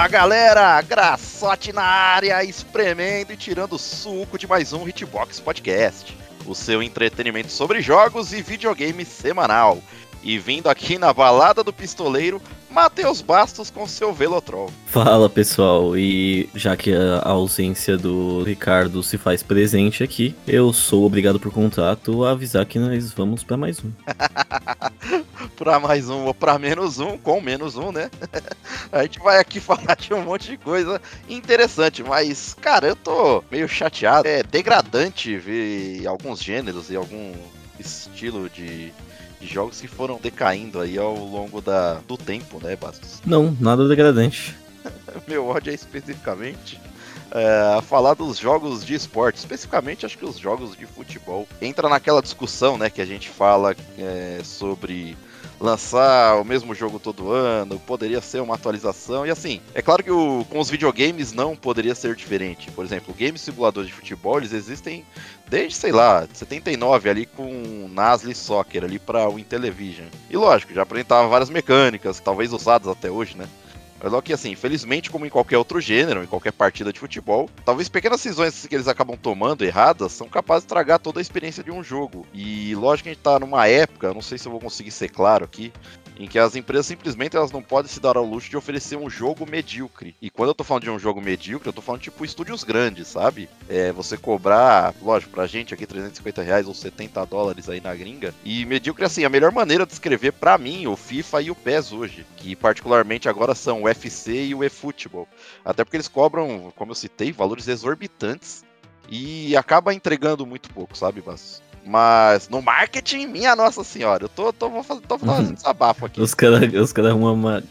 Fala galera, Graçote na área, espremendo e tirando suco de mais um Hitbox Podcast, o seu entretenimento sobre jogos e videogame semanal. E vindo aqui na balada do pistoleiro, Matheus Bastos com seu Velotrol. Fala pessoal, e já que a ausência do Ricardo se faz presente aqui, eu sou obrigado por contato a avisar que nós vamos para mais um. para mais um ou para menos um, com menos um, né? a gente vai aqui falar de um monte de coisa interessante, mas, cara, eu tô meio chateado. É degradante ver alguns gêneros e algum estilo de de jogos que foram decaindo aí ao longo da, do tempo, né, Bastos? Não, nada degradante. Meu ódio é especificamente é, a falar dos jogos de esporte, especificamente acho que os jogos de futebol. Entra naquela discussão, né, que a gente fala é, sobre lançar o mesmo jogo todo ano, poderia ser uma atualização. E assim, é claro que o, com os videogames não poderia ser diferente. Por exemplo, games simuladores de futebol, eles existem desde, sei lá, 79 ali com Nasli Soccer ali para o Intellivision. E lógico, já apresentava várias mecânicas, talvez usadas até hoje, né? Mas que assim, infelizmente, como em qualquer outro gênero, em qualquer partida de futebol, talvez pequenas decisões que eles acabam tomando erradas são capazes de estragar toda a experiência de um jogo. E lógico que a gente tá numa época, não sei se eu vou conseguir ser claro aqui, em que as empresas simplesmente elas não podem se dar ao luxo de oferecer um jogo medíocre. E quando eu tô falando de um jogo medíocre, eu tô falando tipo estúdios grandes, sabe? É, você cobrar, lógico, pra gente aqui 350 reais ou 70 dólares aí na gringa. E medíocre, assim, a melhor maneira de escrever para mim o FIFA e o PES hoje, que particularmente agora são o UFC e o eFootball. Até porque eles cobram, como eu citei, valores exorbitantes e acaba entregando muito pouco, sabe, Basso? Mas no marketing, minha nossa senhora, eu tô, tô, vou fazer, tô fazendo desabafo aqui. Os caras os cara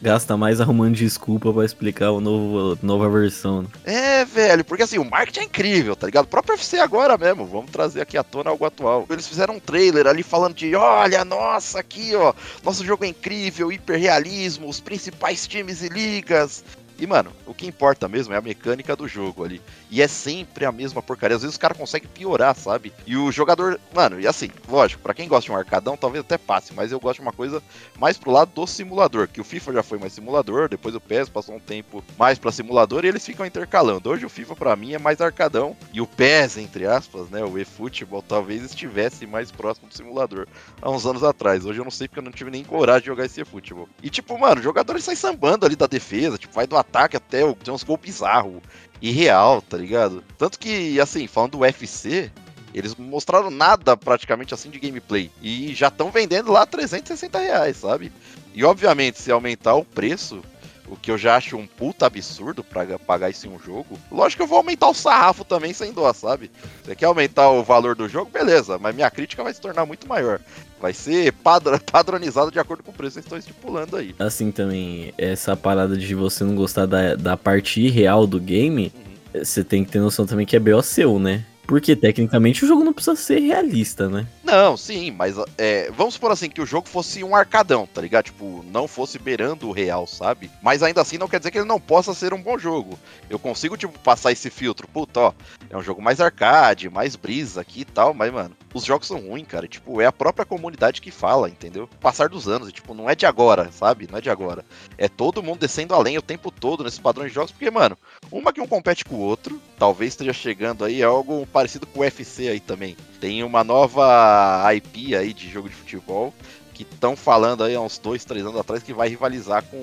gastam mais arrumando desculpa pra explicar o novo, nova versão. É, velho, porque assim, o marketing é incrível, tá ligado? O próprio FC agora mesmo, vamos trazer aqui à tona algo atual. Eles fizeram um trailer ali falando de, olha, nossa, aqui, ó, nosso jogo é incrível, hiperrealismo, os principais times e ligas. E, mano, o que importa mesmo é a mecânica do jogo ali. E é sempre a mesma porcaria. Às vezes o cara consegue piorar, sabe? E o jogador. Mano, e assim, lógico, para quem gosta de um arcadão, talvez até passe, mas eu gosto de uma coisa mais pro lado do simulador. Que o FIFA já foi mais simulador, depois o PES passou um tempo mais para simulador e eles ficam intercalando. Hoje o FIFA para mim é mais arcadão. E o PES, entre aspas, né? O eFootball talvez estivesse mais próximo do simulador há uns anos atrás. Hoje eu não sei porque eu não tive nem coragem de jogar esse eFootball. E tipo, mano, o jogador sai sambando ali da defesa, tipo, vai do ataque até o. Tem uns gols bizarros e real, tá ligado? Tanto que, assim, falando do UFC, eles mostraram nada praticamente assim de gameplay. E já estão vendendo lá 360 reais, sabe? E obviamente, se aumentar o preço, o que eu já acho um puta absurdo para pagar isso em um jogo. Lógico que eu vou aumentar o sarrafo também sem dó, sabe? Você quer aumentar o valor do jogo, beleza, mas minha crítica vai se tornar muito maior. Vai ser padronizado de acordo com o preço que estão estipulando aí. Assim também, essa parada de você não gostar da, da parte real do game, uhum. você tem que ter noção também que é BO seu, né? Porque tecnicamente o jogo não precisa ser realista, né? Não, sim, mas é, vamos supor assim que o jogo fosse um arcadão, tá ligado? Tipo, não fosse beirando o real, sabe? Mas ainda assim não quer dizer que ele não possa ser um bom jogo. Eu consigo, tipo, passar esse filtro. Puta, ó, é um jogo mais arcade, mais brisa aqui e tal, mas, mano, os jogos são ruins, cara. Tipo, é a própria comunidade que fala, entendeu? Passar dos anos, tipo, não é de agora, sabe? Não é de agora. É todo mundo descendo além o tempo todo nesses padrões de jogos, porque, mano, uma que um compete com o outro, talvez esteja chegando aí, é algo parecido com o UFC aí também. Tem uma nova IP aí de jogo de futebol que estão falando aí há uns dois, três anos atrás que vai rivalizar com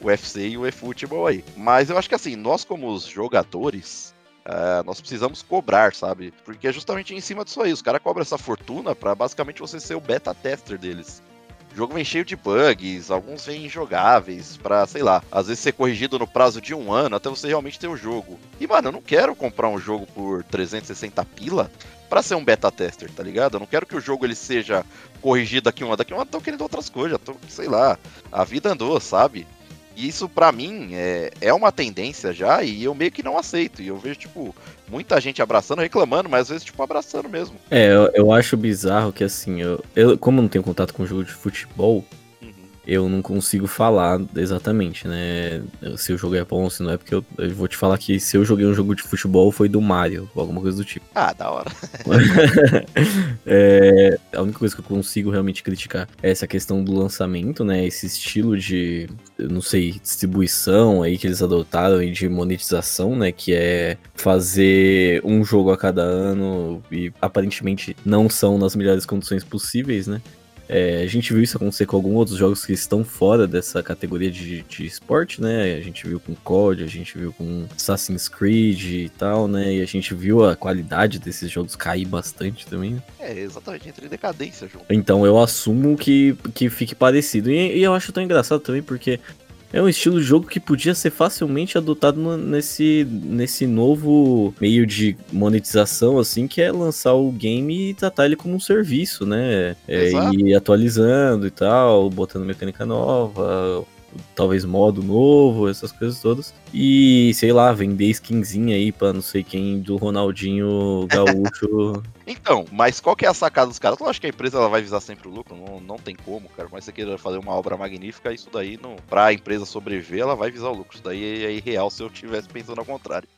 o UFC e o eFootball aí. Mas eu acho que assim, nós como os jogadores, Uh, nós precisamos cobrar, sabe? Porque é justamente em cima disso aí. Os caras cobram essa fortuna para basicamente você ser o beta tester deles. Jogo vem cheio de bugs, alguns vêm injogáveis, pra, sei lá, às vezes ser corrigido no prazo de um ano até você realmente ter o jogo. E, mano, eu não quero comprar um jogo por 360 pila para ser um beta tester, tá ligado? Eu não quero que o jogo ele seja corrigido daqui um ano. Daqui um ano tô querendo outras coisas, tô, sei lá, a vida andou, sabe? Isso para mim é, é uma tendência já e eu meio que não aceito. E eu vejo, tipo, muita gente abraçando, reclamando, mas às vezes, tipo, abraçando mesmo. É, eu, eu acho bizarro que assim, eu, eu como não tenho contato com jogo de futebol. Eu não consigo falar exatamente, né? Se o jogo é bom, se não é, porque eu, eu, vou te falar que se eu joguei um jogo de futebol foi do Mario, ou alguma coisa do tipo. Ah, da hora. é, a única coisa que eu consigo realmente criticar é essa questão do lançamento, né? Esse estilo de, não sei, distribuição aí que eles adotaram e de monetização, né? Que é fazer um jogo a cada ano e aparentemente não são nas melhores condições possíveis, né? É, a gente viu isso acontecer com alguns outros jogos que estão fora dessa categoria de, de esporte, né? A gente viu com COD, a gente viu com Assassin's Creed e tal, né? E a gente viu a qualidade desses jogos cair bastante também. Né? É, exatamente, entre decadência junto. Então eu assumo que, que fique parecido. E, e eu acho tão engraçado também porque é um estilo de jogo que podia ser facilmente adotado no, nesse, nesse novo meio de monetização, assim, que é lançar o game e tratar ele como um serviço, né? É, ir atualizando e tal, botando mecânica nova, talvez modo novo, essas coisas todas. E, sei lá, vender skinzinha aí pra não sei quem do Ronaldinho Gaúcho. então, mas qual que é a sacada dos caras? Eu acho que a empresa ela vai visar sempre o lucro, não, não tem como, cara. Mas você queira fazer uma obra magnífica, isso daí, não, pra empresa sobreviver, ela vai visar o lucro. Isso daí é irreal se eu estivesse pensando ao contrário.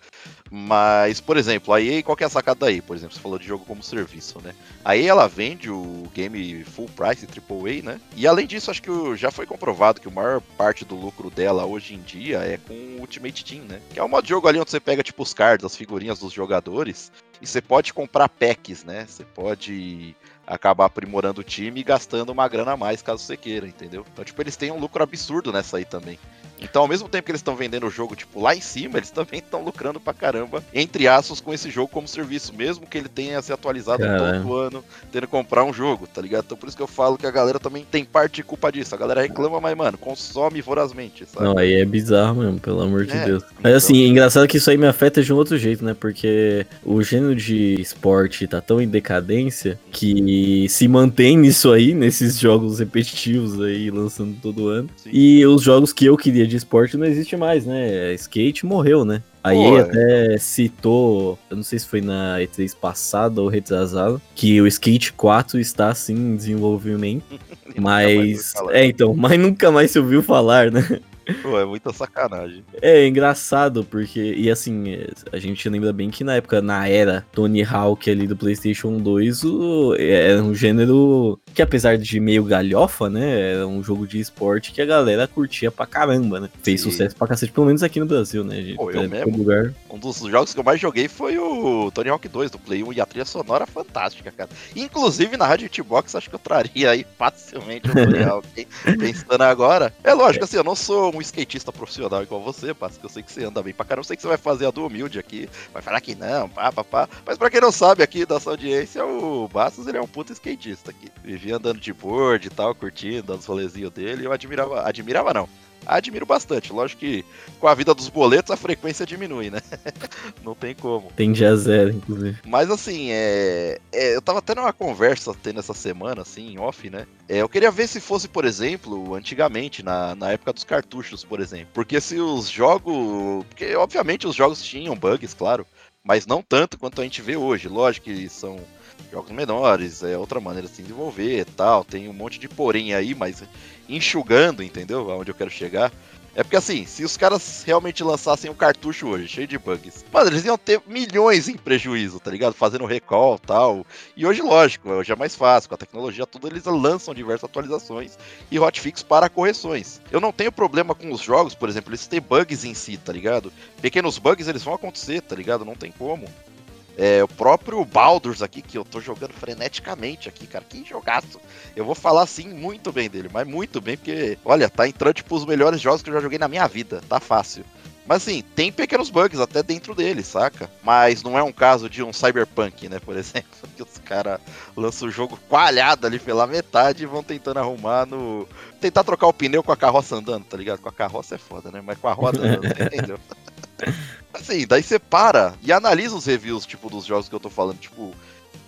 Mas, por exemplo, a EA, qual que é a sacada aí? Por exemplo, você falou de jogo como serviço, né? A EA, ela vende o game full price, AAA, né? E além disso, acho que já foi comprovado que a maior parte do lucro dela hoje em dia é com o Ultimate Team, né? Que é um modo de jogo ali onde você pega, tipo, os cards, as figurinhas dos jogadores, e você pode comprar packs, né? Você pode acabar aprimorando o time e gastando uma grana a mais caso você queira, entendeu? Então, tipo, eles têm um lucro absurdo nessa aí também. Então, ao mesmo tempo que eles estão vendendo o jogo, tipo, lá em cima, eles também estão lucrando pra caramba, entre aspas, com esse jogo como serviço, mesmo que ele tenha se atualizado Caramba. todo ano, tendo que comprar um jogo, tá ligado? Então, por isso que eu falo que a galera também tem parte de culpa disso. A galera reclama, mas, mano, consome vorazmente, sabe? Não, aí é bizarro mesmo, pelo amor de é, Deus. Mas, então... assim, é engraçado que isso aí me afeta de um outro jeito, né? Porque o gênero de esporte tá tão em decadência que se mantém nisso aí, nesses jogos repetitivos aí, lançando todo ano. Sim. E os jogos que eu queria de esporte não existe mais, né? Skate morreu, né? A EA é. até citou, eu não sei se foi na E3 passada ou retrasada, que o Skate 4 está assim em desenvolvimento. mas. É, então, mas nunca mais se ouviu falar, né? Pô, é muita sacanagem. É, engraçado, porque. E assim, a gente lembra bem que na época, na era Tony Hawk ali do PlayStation 2, o, era um gênero que, apesar de meio galhofa, né? Era um jogo de esporte que a galera curtia pra caramba, né? Fez Sim. sucesso pra cacete, pelo menos aqui no Brasil, né? Gente, Pô, eu mesmo. Lugar. Um dos jogos que eu mais joguei foi o Tony Hawk 2 do Play 1 e a trilha sonora fantástica, cara. Inclusive na Rádio Hitbox, acho que eu traria aí facilmente o Tony Hawk. Pensando agora. É lógico, assim, eu não sou um skatista profissional igual você, Passo, que eu sei que você anda bem pra caramba, eu sei que você vai fazer a do humilde aqui, vai falar que não, pá, pá, pá. Mas pra quem não sabe aqui da sua audiência, o Bastos, ele é um puto skatista aqui. Vivia andando de board e tal, curtindo, dando os rolezinhos dele, eu admirava, admirava não, admiro bastante. Lógico que com a vida dos boletos a frequência diminui, né? Não tem como. Tende a zero, inclusive. Mas assim, é... é... eu tava tendo uma conversa tendo essa semana, assim, em off, né? É, eu queria ver se fosse, por exemplo, antigamente, na, na época dos cartuchos, por exemplo. Porque se os jogos. Porque, obviamente, os jogos tinham bugs, claro. Mas não tanto quanto a gente vê hoje. Lógico que são jogos menores, é outra maneira de se desenvolver tal. Tem um monte de porém aí, mas enxugando, entendeu? Aonde eu quero chegar. É porque assim, se os caras realmente lançassem um cartucho hoje, cheio de bugs, mano, eles iam ter milhões em prejuízo, tá ligado? Fazendo recall tal. E hoje, lógico, hoje é mais fácil, com a tecnologia tudo, eles lançam diversas atualizações e hotfix para correções. Eu não tenho problema com os jogos, por exemplo, eles têm bugs em si, tá ligado? Pequenos bugs eles vão acontecer, tá ligado? Não tem como. É, o próprio Baldur's aqui, que eu tô jogando freneticamente aqui, cara. Que jogaço. Eu vou falar assim muito bem dele, mas muito bem, porque, olha, tá entrando tipo os melhores jogos que eu já joguei na minha vida. Tá fácil. Mas assim, tem pequenos bugs até dentro dele, saca? Mas não é um caso de um Cyberpunk, né, por exemplo, que os caras lançam o jogo coalhado ali pela metade e vão tentando arrumar no. Tentar trocar o pneu com a carroça andando, tá ligado? Com a carroça é foda, né? Mas com a roda andando, entendeu? Assim, daí você para e analisa os reviews, tipo, dos jogos que eu tô falando, tipo,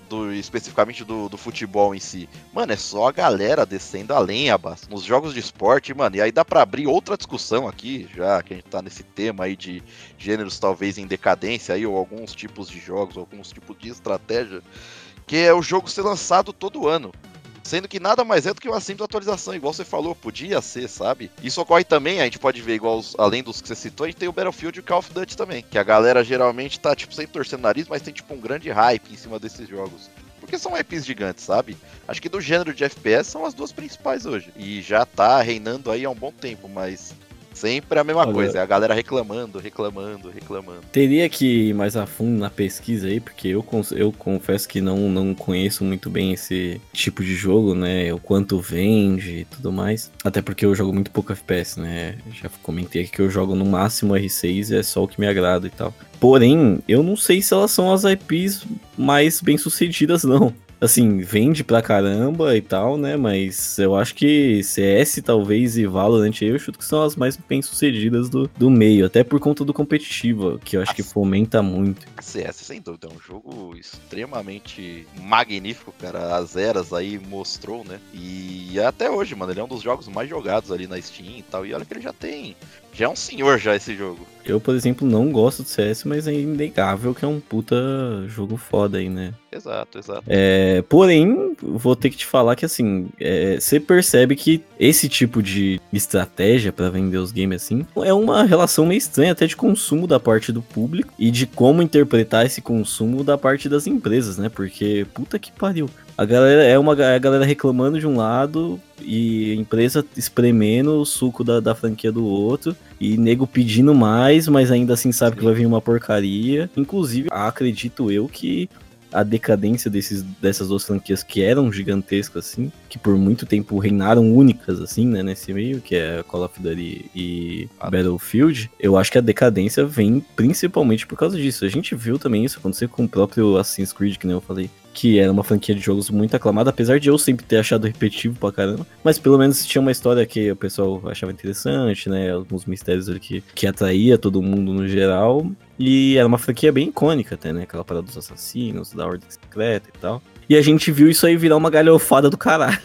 do, especificamente do, do futebol em si. Mano, é só a galera descendo a lenha, basta. Nos jogos de esporte, mano, e aí dá pra abrir outra discussão aqui, já que a gente tá nesse tema aí de gêneros talvez em decadência aí, ou alguns tipos de jogos, alguns tipos de estratégia, que é o jogo ser lançado todo ano Sendo que nada mais é do que uma simples atualização, igual você falou, podia ser, sabe? Isso ocorre também, a gente pode ver, igual além dos que você citou, a gente tem o Battlefield e o Call of Duty também. Que a galera geralmente tá, tipo, sem torcer o nariz, mas tem, tipo, um grande hype em cima desses jogos. Porque são IPs gigantes, sabe? Acho que do gênero de FPS são as duas principais hoje. E já tá reinando aí há um bom tempo, mas Sempre a mesma Olha, coisa, é a galera reclamando, reclamando, reclamando. Teria que ir mais a fundo na pesquisa aí, porque eu, eu confesso que não, não conheço muito bem esse tipo de jogo, né? O quanto vende e tudo mais. Até porque eu jogo muito pouco FPS, né? Já comentei aqui que eu jogo no máximo R6 e é só o que me agrada e tal. Porém, eu não sei se elas são as IPs mais bem sucedidas, não assim, vende pra caramba e tal, né? Mas eu acho que CS, talvez, e Valorant aí, eu chuto que são as mais bem sucedidas do, do meio, até por conta do competitivo, que eu acho que fomenta muito. CS, sem dúvida, é um jogo extremamente magnífico, cara. As eras aí mostrou, né? E até hoje, mano, ele é um dos jogos mais jogados ali na Steam e tal. E olha que ele já tem já é um senhor já esse jogo. Eu, por exemplo, não gosto do CS, mas é inegável que é um puta jogo foda aí, né? Exato, exato. É, porém, vou ter que te falar que assim, é, você percebe que esse tipo de estratégia para vender os games assim é uma relação meio estranha até de consumo da parte do público e de como interpretar esse consumo da parte das empresas, né? Porque puta que pariu. A galera é uma a galera reclamando de um lado e a empresa espremendo o suco da, da franquia do outro e nego pedindo mais, mas ainda assim sabe que vai vir uma porcaria. Inclusive, acredito eu que a decadência desses, dessas duas franquias que eram gigantescas, assim, que por muito tempo reinaram únicas, assim, né, nesse meio, que é Call of Duty e ah. Battlefield, eu acho que a decadência vem principalmente por causa disso. A gente viu também isso acontecer com o próprio Assassin's Creed, que nem eu falei que era uma franquia de jogos muito aclamada, apesar de eu sempre ter achado repetitivo pra caramba. Mas pelo menos tinha uma história que o pessoal achava interessante, né? Alguns mistérios ali que, que atraía todo mundo no geral. E era uma franquia bem icônica até, né? Aquela parada dos assassinos, da ordem secreta e tal. E a gente viu isso aí virar uma galhofada do caralho.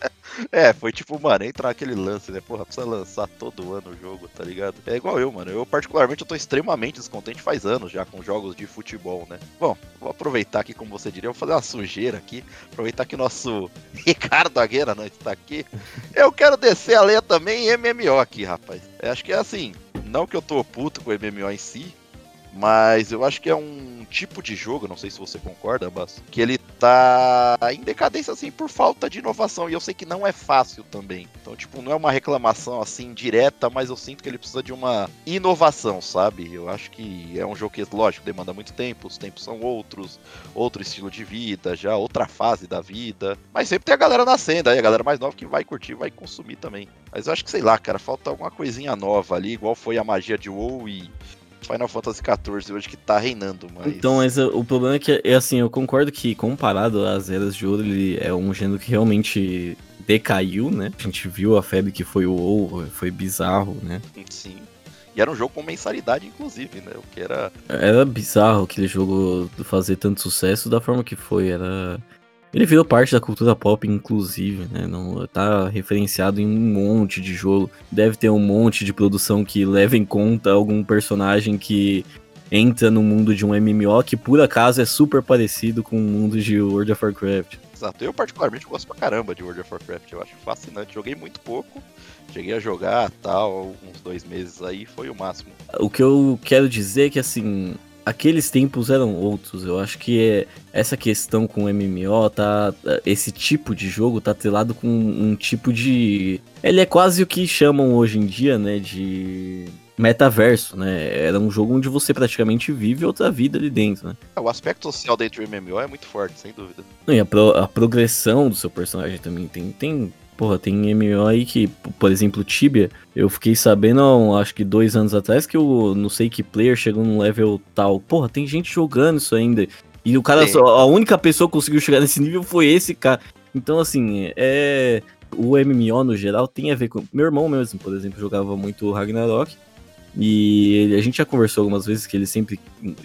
é, foi tipo, mano, entrar aquele lance, né? Porra, precisa lançar todo ano o jogo, tá ligado? É igual eu, mano. Eu, particularmente, eu tô extremamente descontente faz anos já com jogos de futebol, né? Bom, vou aproveitar aqui, como você diria, vou fazer uma sujeira aqui. Aproveitar que o nosso Ricardo Agueira não está aqui. Eu quero descer a lenha também em MMO aqui, rapaz. Eu acho que é assim, não que eu tô puto com o MMO em si, mas eu acho que é um tipo de jogo, não sei se você concorda, Bas, que ele tá em decadência assim por falta de inovação. E eu sei que não é fácil também. Então, tipo, não é uma reclamação assim direta, mas eu sinto que ele precisa de uma inovação, sabe? Eu acho que é um jogo que, lógico, demanda muito tempo, os tempos são outros, outro estilo de vida, já outra fase da vida. Mas sempre tem a galera nascendo aí, a galera mais nova que vai curtir, vai consumir também. Mas eu acho que, sei lá, cara, falta alguma coisinha nova ali, igual foi a magia de WoW e Final Fantasy XIV hoje que tá reinando, mas... Então, mas o problema é que, é assim, eu concordo que comparado às Eras de Ouro, ele é um gênero que realmente decaiu, né? A gente viu a febre que foi o WoW, foi bizarro, né? Sim. E era um jogo com mensalidade, inclusive, né? O que era... Era bizarro aquele jogo fazer tanto sucesso da forma que foi, era... Ele virou parte da cultura pop, inclusive, né? Não tá referenciado em um monte de jogo. Deve ter um monte de produção que leva em conta algum personagem que entra no mundo de um MMO que por acaso é super parecido com o mundo de World of Warcraft. Exato, eu particularmente gosto pra caramba de World of Warcraft, eu acho fascinante. Joguei muito pouco, cheguei a jogar tal, uns dois meses aí, foi o máximo. O que eu quero dizer é que assim, aqueles tempos eram outros. Eu acho que é, essa questão com o MMO tá. Esse tipo de jogo tá atrelado com um tipo de. Ele é quase o que chamam hoje em dia, né? De metaverso, né? Era um jogo onde você praticamente vive outra vida ali dentro, né? É, o aspecto social dentro do MMO é muito forte, sem dúvida. E a, pro, a progressão do seu personagem também tem, tem Porra, tem MMO aí que, por exemplo, Tibia, eu fiquei sabendo, acho que dois anos atrás, que o não sei que player chegou num level tal. Porra, tem gente jogando isso ainda. E o cara, a única pessoa que conseguiu chegar nesse nível foi esse cara. Então, assim, é. O MMO no geral tem a ver com. Meu irmão mesmo, por exemplo, jogava muito Ragnarok. E ele, a gente já conversou algumas vezes que ele sempre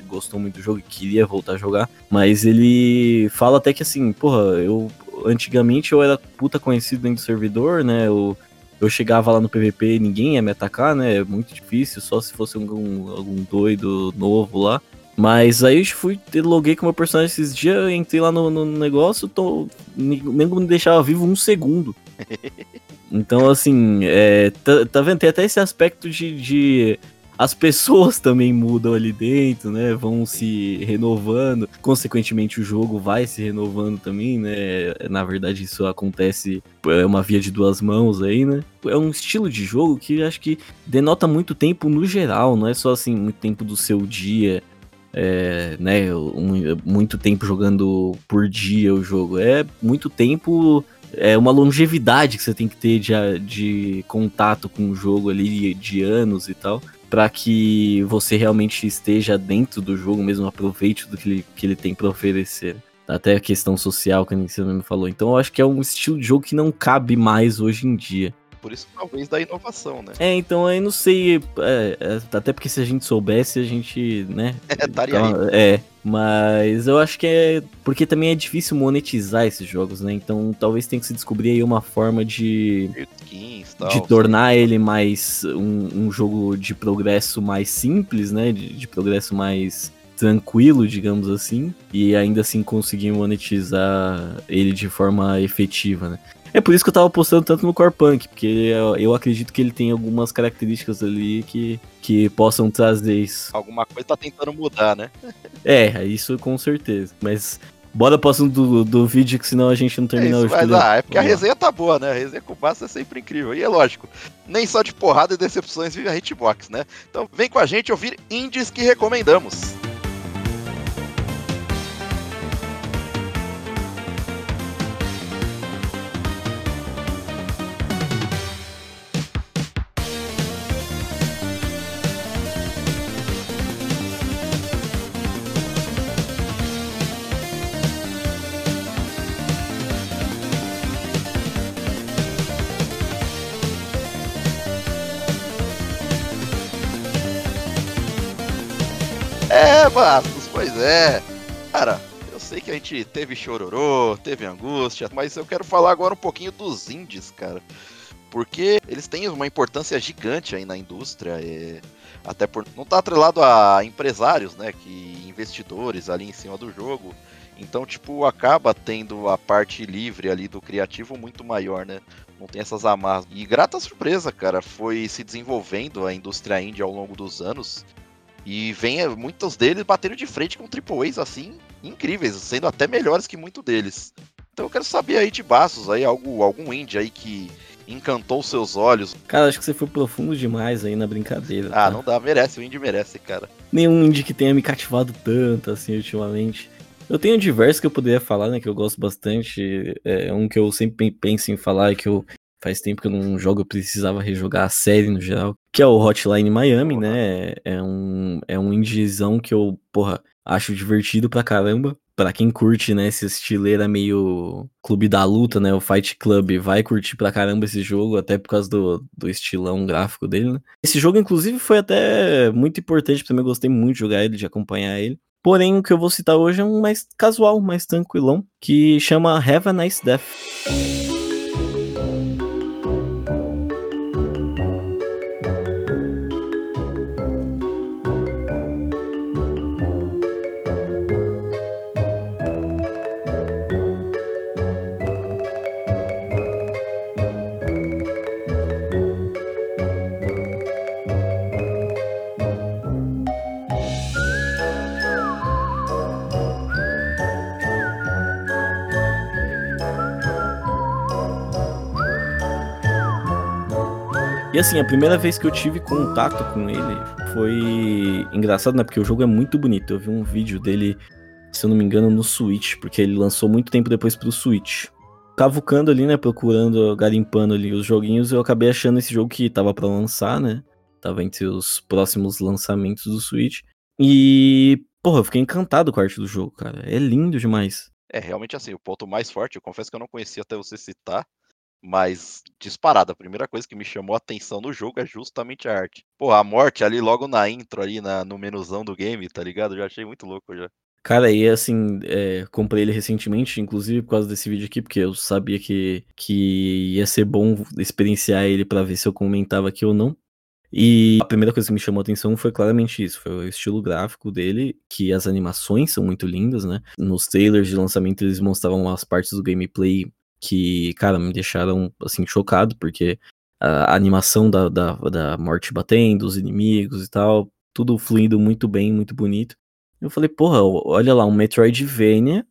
gostou muito do jogo e queria voltar a jogar. Mas ele fala até que assim, porra, eu antigamente eu era puta conhecido dentro do servidor, né? Eu, eu chegava lá no PVP e ninguém ia me atacar, né? É muito difícil, só se fosse algum, algum doido novo lá. Mas aí eu fui, loguei com meu personagem esses dias, entrei lá no, no negócio, tô, nem me deixava vivo um segundo. Então, assim, é, tá, tá vendo? Tem até esse aspecto de, de as pessoas também mudam ali dentro, né? Vão se renovando. Consequentemente, o jogo vai se renovando também, né? Na verdade, isso acontece, é uma via de duas mãos aí, né? É um estilo de jogo que acho que denota muito tempo no geral, não é só assim, muito tempo do seu dia. É, né, um, muito tempo jogando por dia o jogo. É muito tempo é uma longevidade que você tem que ter de, de contato com o jogo ali de anos e tal para que você realmente esteja dentro do jogo mesmo, aproveite do que ele, que ele tem para oferecer. Até a questão social que a você mesmo falou. Então eu acho que é um estilo de jogo que não cabe mais hoje em dia. Por isso, talvez, da inovação, né? É, então aí não sei. É, é, até porque se a gente soubesse, a gente, né? É, estaria então, É, mas eu acho que é. Porque também é difícil monetizar esses jogos, né? Então talvez tenha que se descobrir aí uma forma de. Skins, tal, de tornar ele mais. Um, um, jogo de progresso mais simples, né? de, de progresso mais tranquilo, digamos assim, e ainda assim conseguir monetizar ele de forma efetiva, né? É por isso que eu tava apostando tanto no Core Punk, porque eu, eu, acredito que ele tem algumas características ali que, que possam trazer isso. Alguma coisa tá tentando mudar, né? é, isso com certeza. Mas bora pro assunto do, do vídeo, que senão a gente não termina é isso, hoje. Mas, ah, é porque Vamos a resenha lá. tá boa, né? A resenha com Massa é sempre incrível. E é lógico, nem só de porrada e decepções vive a Hitbox, né? Então vem com a gente ouvir indies que recomendamos. Pois é. Cara, eu sei que a gente teve chororô, teve angústia, mas eu quero falar agora um pouquinho dos indies, cara. Porque eles têm uma importância gigante aí na indústria, é... até por não estar tá atrelado a empresários, né, que investidores ali em cima do jogo. Então, tipo, acaba tendo a parte livre ali do criativo muito maior, né? Não tem essas amarras. E grata surpresa, cara, foi se desenvolvendo a indústria indie ao longo dos anos. E vem muitos deles batendo de frente com triple A's assim, incríveis, sendo até melhores que muitos deles. Então eu quero saber aí de Bastos, aí algo, algum indie aí que encantou seus olhos. Cara, acho que você foi profundo demais aí na brincadeira. Ah, tá? não dá, merece, o indie merece, cara. Nenhum indie que tenha me cativado tanto assim ultimamente. Eu tenho diversos que eu poderia falar, né, que eu gosto bastante. É um que eu sempre penso em falar e que eu faz tempo que eu não jogo, eu precisava rejogar a série no geral, que é o Hotline Miami, né? É um, é um indiezão que eu, porra, acho divertido pra caramba. Pra quem curte, né, esse estileira meio clube da luta, né, o Fight Club, vai curtir pra caramba esse jogo, até por causa do, do estilão gráfico dele, né? Esse jogo, inclusive, foi até muito importante pra mim, eu gostei muito de jogar ele, de acompanhar ele. Porém, o que eu vou citar hoje é um mais casual, mais tranquilão, que chama Have a Nice Death. Assim, a primeira vez que eu tive contato com ele foi engraçado, né? Porque o jogo é muito bonito. Eu vi um vídeo dele, se eu não me engano, no Switch, porque ele lançou muito tempo depois pro Switch. Cavucando ali, né? Procurando, garimpando ali os joguinhos, eu acabei achando esse jogo que tava para lançar, né? Tava entre os próximos lançamentos do Switch. E, porra, eu fiquei encantado com a arte do jogo, cara. É lindo demais. É realmente assim, o ponto mais forte, eu confesso que eu não conhecia até você citar, mas, disparada, a primeira coisa que me chamou a atenção no jogo é justamente a arte. Pô, a morte ali logo na intro, ali na, no menuzão do game, tá ligado? Eu já achei muito louco já. Cara, e assim, é, comprei ele recentemente, inclusive por causa desse vídeo aqui, porque eu sabia que, que ia ser bom experienciar ele para ver se eu comentava aqui ou não. E a primeira coisa que me chamou a atenção foi claramente isso, foi o estilo gráfico dele, que as animações são muito lindas, né? Nos trailers de lançamento eles mostravam as partes do gameplay que, cara, me deixaram, assim, chocado, porque a animação da, da, da morte batendo, os inimigos e tal, tudo fluindo muito bem, muito bonito. Eu falei, porra, olha lá, um Metroidvania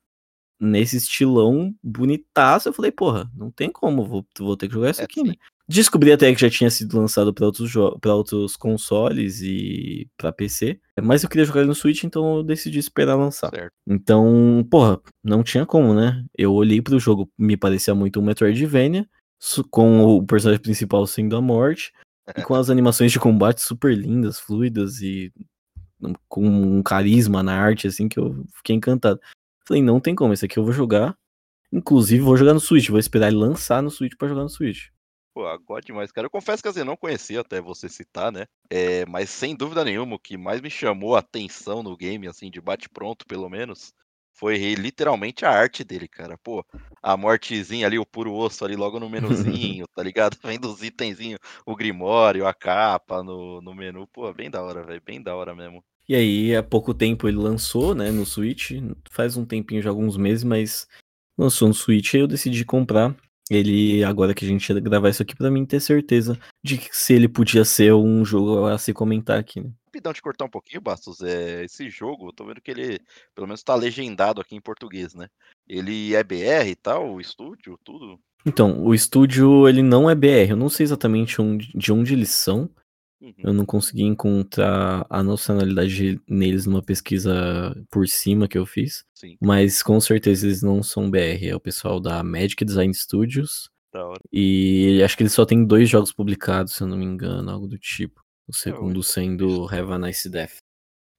nesse estilão bonitaço. Eu falei, porra, não tem como, vou, vou ter que jogar isso é, aqui, né? Descobri até que já tinha sido lançado para outros, pra outros consoles e para PC. Mas eu queria jogar ele no Switch, então eu decidi esperar lançar. Certo. Então, porra, não tinha como, né? Eu olhei pro jogo, me parecia muito um Metroidvania, com o personagem principal sendo a morte, e com as animações de combate super lindas, fluidas e com um carisma na arte, assim, que eu fiquei encantado. Falei, não tem como, esse aqui eu vou jogar. Inclusive, vou jogar no Switch, vou esperar ele lançar no Switch para jogar no Switch. Pô, agora demais, cara. Eu confesso que assim, eu não conhecia até você citar, né? É, mas sem dúvida nenhuma, o que mais me chamou a atenção no game, assim, de bate-pronto, pelo menos, foi literalmente a arte dele, cara. Pô, a mortezinha ali, o puro osso ali logo no menuzinho, tá ligado? Vendo os itenzinhos, o grimório, a capa no, no menu. Pô, bem da hora, velho. Bem da hora mesmo. E aí, há pouco tempo ele lançou, né, no Switch. Faz um tempinho, já alguns meses, mas lançou no Switch e eu decidi comprar ele, agora que a gente ia gravar isso aqui, para mim ter certeza de que se ele podia ser um jogo a se comentar aqui, né? Rapidão te cortar um pouquinho, Bastos. É, esse jogo, eu tô vendo que ele, pelo menos, tá legendado aqui em português, né? Ele é BR e tal, o estúdio, tudo? Então, o estúdio, ele não é BR. Eu não sei exatamente onde, de onde eles são. Uhum. Eu não consegui encontrar a nacionalidade neles numa pesquisa por cima que eu fiz. Sim. Mas com certeza eles não são BR. É o pessoal da Magic Design Studios. Da hora. E acho que eles só têm dois jogos publicados, se eu não me engano, algo do tipo. O é, segundo sendo Have a Nice Death.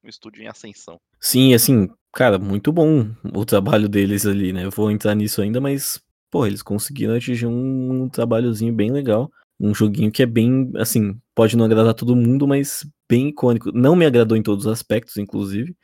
Um estúdio em ascensão. Sim, assim, cara, muito bom o trabalho deles ali, né? Eu vou entrar nisso ainda, mas, pô, eles conseguiram atingir um trabalhozinho bem legal um joguinho que é bem, assim, pode não agradar todo mundo, mas bem icônico. Não me agradou em todos os aspectos, inclusive.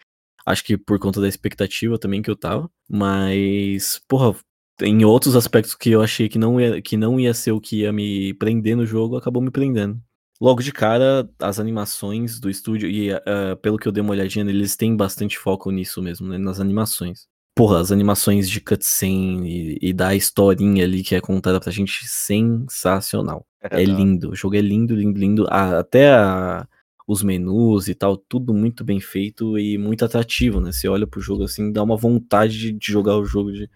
Acho que por conta da expectativa também que eu tava. Mas, porra, em outros aspectos que eu achei que não ia, que não ia ser o que ia me prender no jogo, acabou me prendendo. Logo de cara, as animações do estúdio, e uh, pelo que eu dei uma olhadinha, eles têm bastante foco nisso mesmo, né, nas animações porra, as animações de cutscene e, e da historinha ali que é contada pra gente, sensacional. É, é lindo, o jogo é lindo, lindo, lindo. Ah, até a, os menus e tal, tudo muito bem feito e muito atrativo, né? Você olha pro jogo assim, dá uma vontade de, de jogar o jogo, de,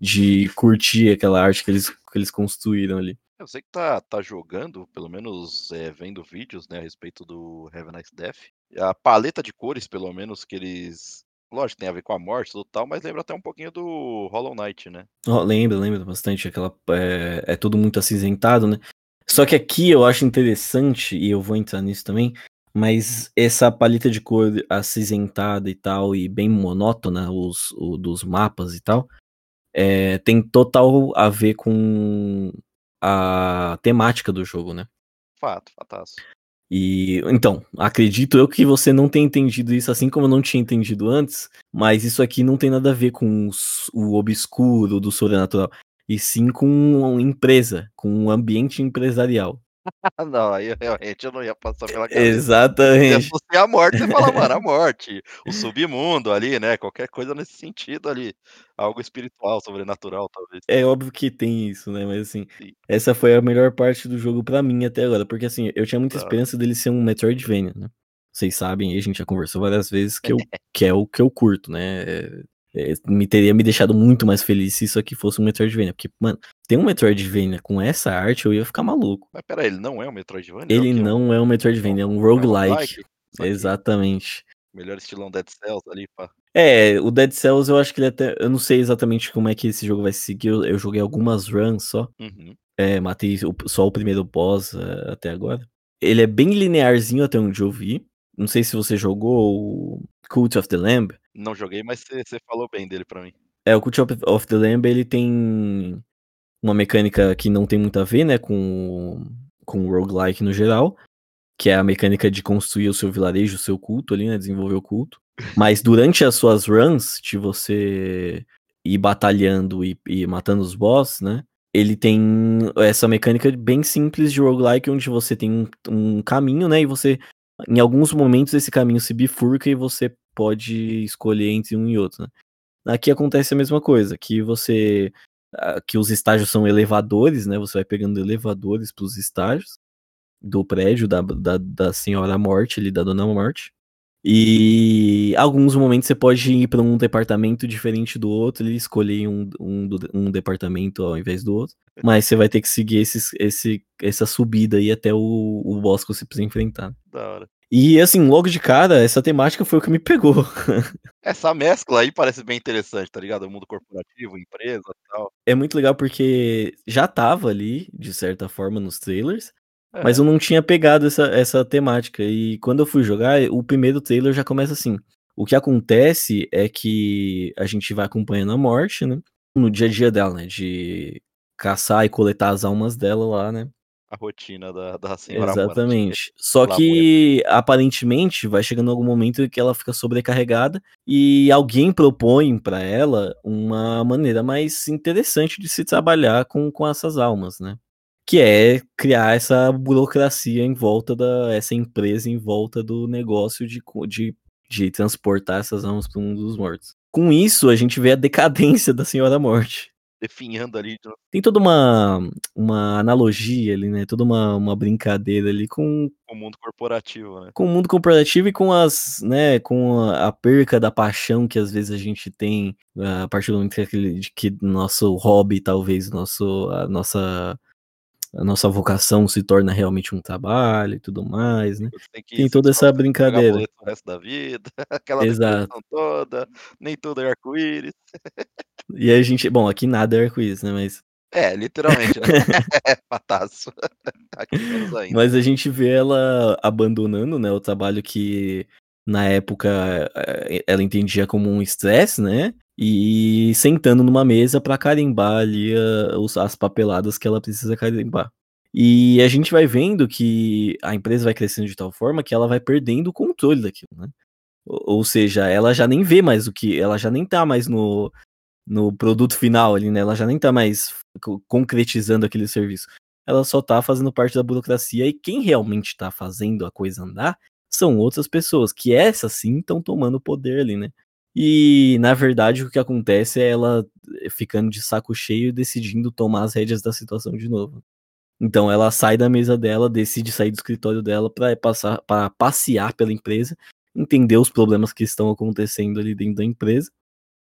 de curtir aquela arte que eles, que eles construíram ali. Eu sei que tá, tá jogando, pelo menos é, vendo vídeos né, a respeito do Heaven Nice Death. A paleta de cores, pelo menos, que eles Lógico, tem a ver com a morte e tal, mas lembra até um pouquinho do Hollow Knight, né? Oh, lembra, lembra bastante. Aquela, é, é tudo muito acinzentado, né? Só que aqui eu acho interessante, e eu vou entrar nisso também, mas essa paleta de cor acinzentada e tal, e bem monótona, os, o, dos mapas e tal, é, tem total a ver com a temática do jogo, né? Fato, fataço. E então, acredito eu que você não tenha entendido isso assim como eu não tinha entendido antes, mas isso aqui não tem nada a ver com os, o obscuro do sobrenatural, e sim com uma empresa, com um ambiente empresarial. não, aí realmente eu não ia passar pela cabeça. Exatamente. Se fosse a morte, você fala, mano, a morte, o submundo ali, né? Qualquer coisa nesse sentido ali. Algo espiritual, sobrenatural, talvez. É óbvio que tem isso, né? Mas assim, Sim. essa foi a melhor parte do jogo para mim até agora. Porque assim, eu tinha muita esperança dele ser um Metroidvania, né? Vocês sabem, a gente já conversou várias vezes que, eu, que é o que eu curto, né? É, é, me teria me deixado muito mais feliz se isso aqui fosse um Metroidvania. Porque, mano, tem um Metroidvania com essa arte, eu ia ficar maluco. Mas peraí, ele não é um Metroidvania? Ele é não é um Metroidvania, é um roguelike. É Exatamente. Melhor estilão Dead Cells ali, pá. É, o Dead Cells eu acho que ele até. Eu não sei exatamente como é que esse jogo vai seguir. Eu, eu joguei algumas runs só. Uhum. É, matei só o primeiro boss uh, até agora. Ele é bem linearzinho até onde eu vi. Não sei se você jogou Cult of the Lamb. Não joguei, mas você falou bem dele para mim. É, o Cult of the Lamb, ele tem uma mecânica que não tem muito a ver, né, com, com o roguelike no geral, que é a mecânica de construir o seu vilarejo, o seu culto ali, né, desenvolver o culto. Mas durante as suas runs, de você ir batalhando e, e matando os boss, né, ele tem essa mecânica bem simples de roguelike, onde você tem um, um caminho, né? E você, em alguns momentos, esse caminho se bifurca e você pode escolher entre um e outro, né? Aqui acontece a mesma coisa, que você. que os estágios são elevadores, né? Você vai pegando elevadores para os estágios do prédio da, da, da senhora morte ali, da dona morte. E alguns momentos você pode ir para um departamento diferente do outro e escolher um, um, um, departamento ao invés do outro. Mas você vai ter que seguir esses, esse, essa subida aí até o, o boss que você precisa enfrentar. Da hora. E assim, logo de cara, essa temática foi o que me pegou. Essa mescla aí parece bem interessante, tá ligado? O mundo corporativo, empresa e tal. É muito legal porque já tava ali, de certa forma, nos trailers. É. Mas eu não tinha pegado essa, essa temática. E quando eu fui jogar, o primeiro trailer já começa assim. O que acontece é que a gente vai acompanhando a morte, né? No dia a dia dela, né? De caçar e coletar as almas dela lá, né? A rotina da, da senhora Exatamente. Morte. Só que aparentemente vai chegando algum momento que ela fica sobrecarregada e alguém propõe para ela uma maneira mais interessante de se trabalhar com, com essas almas, né? Que é criar essa burocracia em volta da essa empresa em volta do negócio de, de, de transportar essas almas para um dos mortos. Com isso, a gente vê a decadência da Senhora Morte. Definhando ali. Tem toda uma, uma analogia ali, né? Toda uma, uma brincadeira ali com. Com o mundo corporativo, né? Com o mundo corporativo e com as. né? Com a, a perca da paixão que às vezes a gente tem a partir do momento que, que nosso hobby, talvez, nosso, a nossa a nossa vocação se torna realmente um trabalho e tudo mais, né? Tem, toda essa brincadeira. O resto da vida, aquela Exato. toda, nem tudo é arco-íris. E a gente, bom, aqui nada é arco-íris, né? Mas é, literalmente, né? é pataço. Aqui menos ainda. Mas a gente vê ela abandonando, né, o trabalho que na época eh, ela entendia como um estresse, né? E sentando numa mesa para carimbar ali uh, as papeladas que ela precisa carimbar. E a gente vai vendo que a empresa vai crescendo de tal forma que ela vai perdendo o controle daquilo, né? Ou, ou seja, ela já nem vê mais o que, ela já nem tá mais no, no produto final ali, né? Ela já nem tá mais concretizando aquele serviço. Ela só tá fazendo parte da burocracia e quem realmente tá fazendo a coisa andar são outras pessoas, que essas sim estão tomando poder ali, né? E, na verdade, o que acontece é ela ficando de saco cheio e decidindo tomar as rédeas da situação de novo. Então ela sai da mesa dela, decide sair do escritório dela para passar para passear pela empresa, entender os problemas que estão acontecendo ali dentro da empresa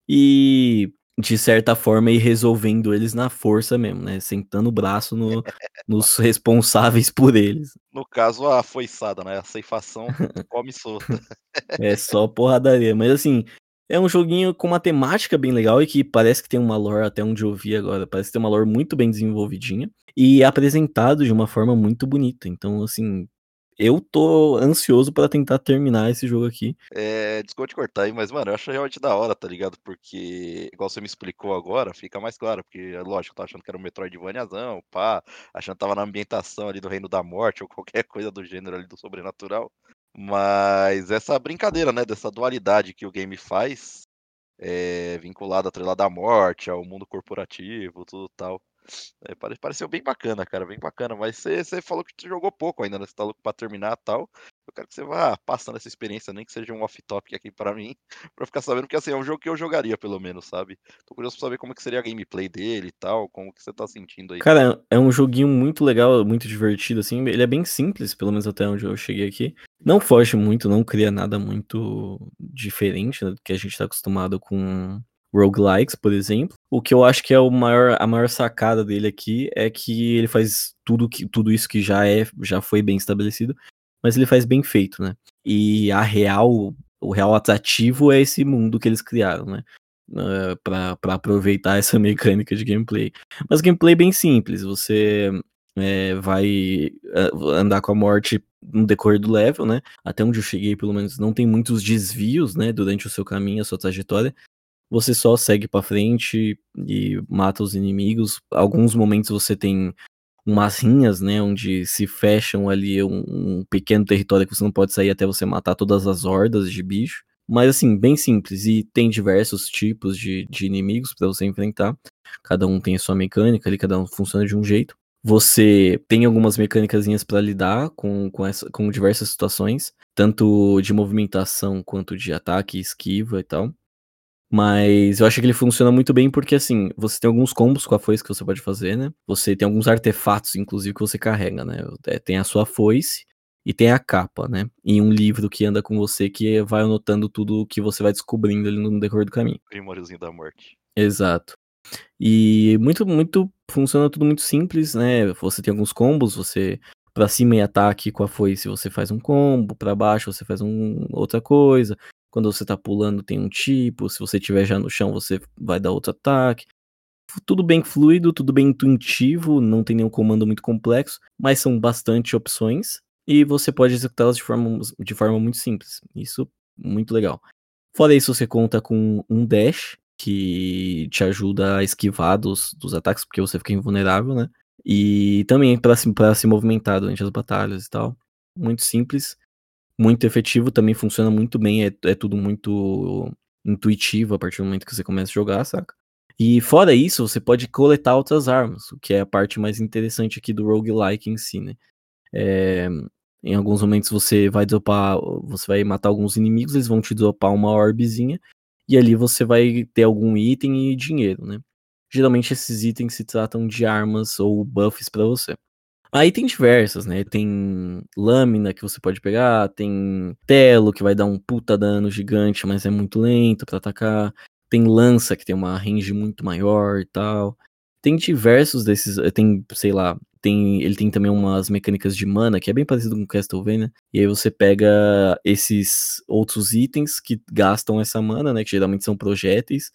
e de certa forma ir resolvendo eles na força mesmo, né? Sentando o braço no, nos responsáveis por eles. No caso, a foiçada, né? A ceifação come solta. é só porradaria. Mas assim, é um joguinho com uma temática bem legal e que parece que tem uma lore, até onde eu vi agora, parece ter uma lore muito bem desenvolvidinha e apresentado de uma forma muito bonita. Então, assim, eu tô ansioso para tentar terminar esse jogo aqui. É, desculpa te cortar aí, mas, mano, eu acho realmente da hora, tá ligado? Porque, igual você me explicou agora, fica mais claro, porque, lógico, eu tava achando que era um Metroidvaniazão, pá, achando que tava na ambientação ali do Reino da Morte ou qualquer coisa do gênero ali do sobrenatural. Mas essa brincadeira, né, dessa dualidade que o game faz, é, vinculada, à morte, ao mundo corporativo, tudo tal. É, pareceu bem bacana, cara, bem bacana. Mas você falou que você jogou pouco ainda, né? Você tá louco pra terminar tal. Eu quero que você vá passando essa experiência, nem que seja um off-topic aqui para mim, para ficar sabendo que assim, é um jogo que eu jogaria, pelo menos, sabe? Tô curioso pra saber como que seria a gameplay dele e tal, como que você tá sentindo aí. Cara, é um joguinho muito legal, muito divertido, assim. Ele é bem simples, pelo menos até onde eu cheguei aqui. Não foge muito, não cria nada muito diferente né, do que a gente tá acostumado com roguelikes, por exemplo. O que eu acho que é o maior, a maior sacada dele aqui é que ele faz tudo, que, tudo isso que já é, já foi bem estabelecido, mas ele faz bem feito, né? E a real, o real atrativo é esse mundo que eles criaram, né? Uh, ah, para aproveitar essa mecânica de gameplay. Mas gameplay bem simples, você é, vai uh, andar com a morte no decorrer do level, né? Até onde eu cheguei, pelo menos, não tem muitos desvios, né? Durante o seu caminho, a sua trajetória você só segue para frente e mata os inimigos. Alguns momentos você tem umas rinhas, né, onde se fecham ali um, um, pequeno território que você não pode sair até você matar todas as hordas de bicho. Mas assim, bem simples. E tem diversos tipos de, de inimigos para você enfrentar. Cada um tem a sua mecânica ali, cada um funciona de um jeito. Você tem algumas mecânicas para lidar com, com, essa, com diversas situações, tanto de movimentação quanto de ataque, esquiva e tal. Mas eu acho que ele funciona muito bem porque, assim, você tem alguns combos com a foice que você pode fazer, né? Você tem alguns artefatos, inclusive, que você carrega, né? É, tem a sua foice e tem a capa, né? E um livro que anda com você que vai anotando tudo o que você vai descobrindo ali no decorrer do caminho. Primóriozinho da morte. Exato. E muito, muito, funciona tudo muito simples, né? Você tem alguns combos, você para cima e ataque com a foice você faz um combo, para baixo você faz um, outra coisa. Quando você tá pulando tem um tipo, se você tiver já no chão você vai dar outro ataque. Tudo bem fluido, tudo bem intuitivo, não tem nenhum comando muito complexo, mas são bastante opções e você pode executá-las de forma, de forma muito simples. Isso muito legal. Fora isso, você conta com um dash que te ajuda a esquivar dos, dos ataques, porque você fica invulnerável, né? E também para se, se movimentar durante as batalhas e tal. Muito simples muito efetivo, também funciona muito bem, é, é tudo muito intuitivo a partir do momento que você começa a jogar, saca? E fora isso, você pode coletar outras armas, o que é a parte mais interessante aqui do roguelike em si, né? É, em alguns momentos você vai dropar, você vai matar alguns inimigos, eles vão te dropar uma orbezinha, e ali você vai ter algum item e dinheiro, né? Geralmente esses itens se tratam de armas ou buffs para você. Aí tem diversas, né? Tem lâmina que você pode pegar, tem telo que vai dar um puta dano gigante, mas é muito lento para atacar. Tem lança que tem uma range muito maior e tal. Tem diversos desses, eh, tem, sei lá, tem, ele tem também umas mecânicas de mana que é bem parecido com Castlevania. E aí você pega esses outros itens que gastam essa mana, né, que geralmente são projéteis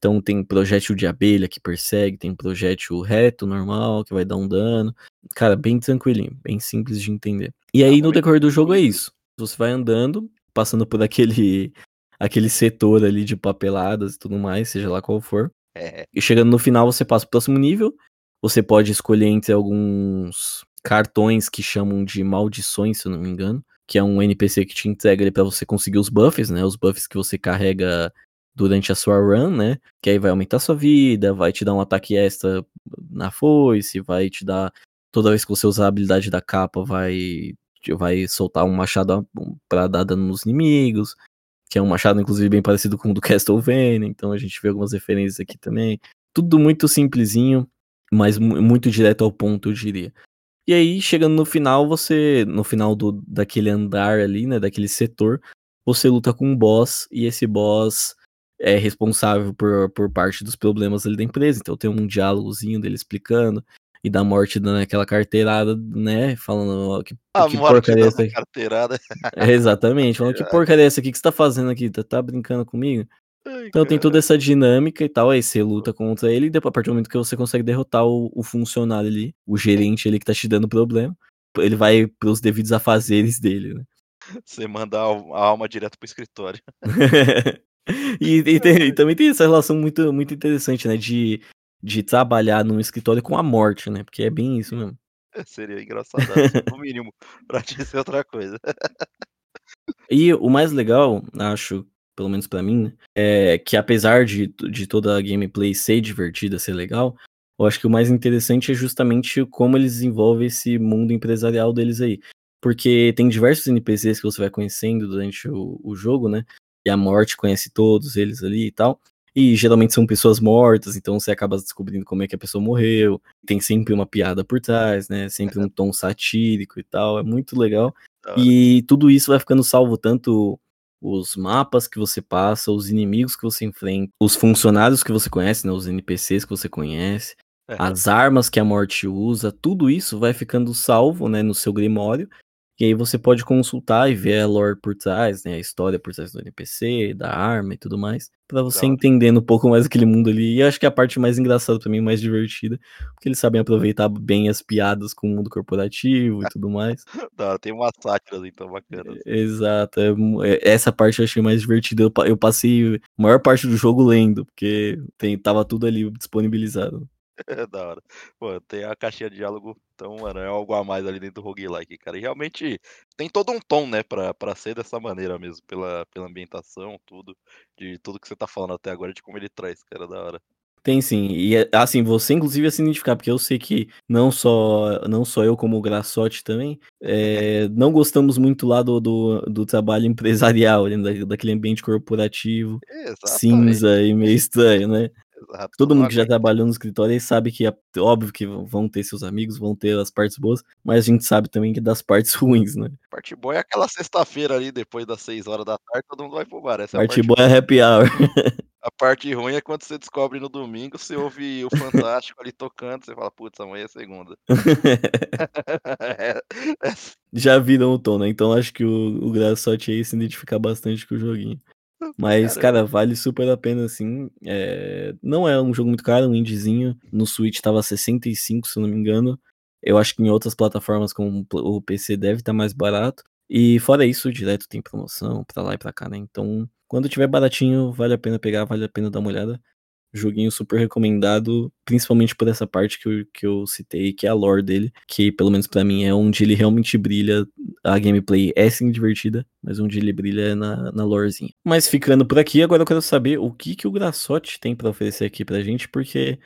então tem projétil de abelha que persegue, tem projétil reto, normal, que vai dar um dano. Cara, bem tranquilinho, bem simples de entender. E aí no decorrer do jogo é isso. Você vai andando, passando por aquele aquele setor ali de papeladas e tudo mais, seja lá qual for. É. E chegando no final você passa pro próximo nível. Você pode escolher entre alguns cartões que chamam de maldições, se eu não me engano, que é um NPC que te entrega ali para você conseguir os buffs, né? Os buffs que você carrega durante a sua run, né? Que aí vai aumentar sua vida, vai te dar um ataque extra na foice, vai te dar. Toda vez que você usar a habilidade da capa, vai, vai soltar um machado para dar dano nos inimigos. Que é um machado, inclusive, bem parecido com o do Castlevania. Então a gente vê algumas referências aqui também. Tudo muito simplesinho, mas muito direto ao ponto, eu diria. E aí, chegando no final, você. No final do, daquele andar ali, né? Daquele setor, você luta com um boss, e esse boss é responsável por, por parte dos problemas ali da empresa. Então tem um diálogozinho dele explicando e da morte dando aquela carteirada, né? Falando que, a que porcaria é essa aqui. Carteirada. É, exatamente, falando que porcaria é essa aqui que você tá fazendo aqui? Tá, tá brincando comigo? Ai, então cara. tem toda essa dinâmica e tal, aí você luta contra ele, e depois, a partir do momento que você consegue derrotar o, o funcionário ali, o gerente ali que tá te dando problema, ele vai pros devidos afazeres dele, né? Você manda a alma direto pro escritório. E, e, tem, e, também tem essa relação muito, muito interessante, né? De, de trabalhar num escritório com a morte, né? Porque é bem isso mesmo. Seria engraçado, no mínimo, pra dizer outra coisa. e o mais legal, acho, pelo menos para mim, é que apesar de, de toda a gameplay ser divertida, ser legal, eu acho que o mais interessante é justamente como eles desenvolvem esse mundo empresarial deles aí. Porque tem diversos NPCs que você vai conhecendo durante o, o jogo, né? E a morte conhece todos eles ali e tal. E geralmente são pessoas mortas, então você acaba descobrindo como é que a pessoa morreu. Tem sempre uma piada por trás, né? Sempre um tom satírico e tal. É muito legal. E tudo isso vai ficando salvo tanto os mapas que você passa, os inimigos que você enfrenta, os funcionários que você conhece, né? Os NPCs que você conhece, as armas que a morte usa, tudo isso vai ficando salvo, né, no seu grimório e aí você pode consultar e ver a lore por trás, né? A história por trás do NPC, da arma e tudo mais. para você Não. entendendo um pouco mais aquele mundo ali. E acho que a parte mais engraçada para mim, mais divertida, porque eles sabem aproveitar bem as piadas com o mundo corporativo e tudo mais. Não, tem uma sátira então bacana. Exato. É, é, essa parte eu achei mais divertida. Eu, passei a maior parte do jogo lendo, porque tem, tava tudo ali disponibilizado. Da hora. Pô, tem a caixinha de diálogo, então, mano, é algo a mais ali dentro do roguelike, cara. E realmente tem todo um tom, né, pra, pra ser dessa maneira mesmo, pela, pela ambientação, tudo, de tudo que você tá falando até agora, de como ele traz, cara, da hora. Tem sim. E é, assim, você inclusive é se identificar, porque eu sei que não só, não só eu, como o Graçote também, é, não gostamos muito lá do, do, do trabalho empresarial, da, daquele ambiente corporativo, Exatamente. cinza e meio estranho, né? Exato. Todo mundo que já trabalhou no escritório aí sabe que é óbvio que vão ter seus amigos, vão ter as partes boas, mas a gente sabe também que das partes ruins, né? Parte boa é aquela sexta-feira ali, depois das 6 horas da tarde, todo mundo vai pro bar. Essa parte, é a parte boa é happy hour. A parte ruim é quando você descobre no domingo, você ouve o Fantástico ali tocando, você fala, putz, amanhã é segunda. é, é... Já viram o tom, né? Então acho que o, o Graçote aí se identificar bastante com o joguinho. Mas, cara, vale super a pena, assim. É... Não é um jogo muito caro, um indiezinho. No Switch tava 65, se eu não me engano. Eu acho que em outras plataformas, como o PC, deve estar tá mais barato. E fora isso, direto tem promoção pra lá e pra cá, né? Então, quando tiver baratinho, vale a pena pegar, vale a pena dar uma olhada. Joguinho super recomendado, principalmente por essa parte que eu, que eu citei, que é a lore dele, que pelo menos para mim é onde ele realmente brilha. A gameplay é sim divertida, mas onde ele brilha é na, na lorezinha. Mas ficando por aqui, agora eu quero saber o que, que o Graçote tem para oferecer aqui pra gente, porque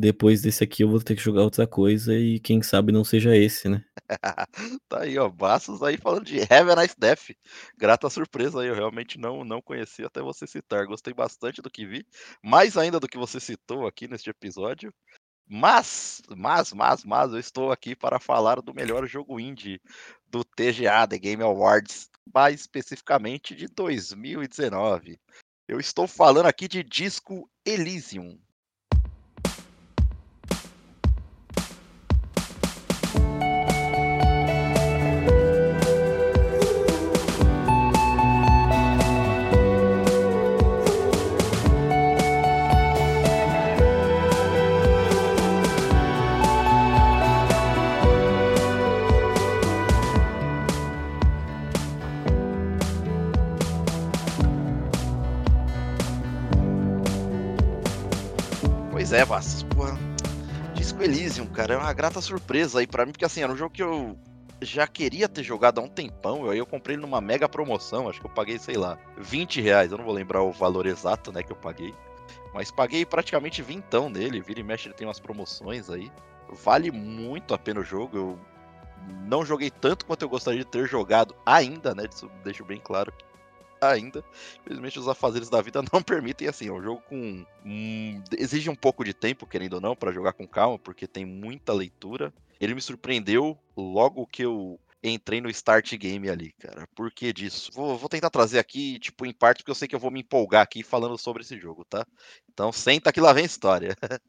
depois desse aqui eu vou ter que jogar outra coisa e quem sabe não seja esse, né? tá aí, ó, Bastos aí falando de Have a Nice Death. Grata surpresa aí, eu realmente não, não conhecia até você citar. Gostei bastante do que vi, mais ainda do que você citou aqui neste episódio. Mas, mas, mas, mas, eu estou aqui para falar do melhor jogo indie do TGA, The Game Awards, mais especificamente de 2019. Eu estou falando aqui de Disco Elysium, Pois é, Vastos, porra. Disco Elysium, cara, é uma grata surpresa aí para mim, porque assim, era um jogo que eu já queria ter jogado há um tempão, aí eu comprei ele numa mega promoção, acho que eu paguei, sei lá, 20 reais, eu não vou lembrar o valor exato, né, que eu paguei, mas paguei praticamente vintão nele, vira e mexe ele tem umas promoções aí, vale muito a pena o jogo, eu não joguei tanto quanto eu gostaria de ter jogado ainda, né, isso deixo bem claro, ainda. Infelizmente os afazeres da vida não permitem assim. É um jogo com. Exige um pouco de tempo, querendo ou não, para jogar com calma, porque tem muita leitura. Ele me surpreendeu logo que eu entrei no start game ali, cara. Por que disso? Vou, vou, tentar trazer aqui, tipo, em parte, porque eu sei que eu vou me empolgar aqui falando sobre esse jogo, tá? Então senta que lá vem a história.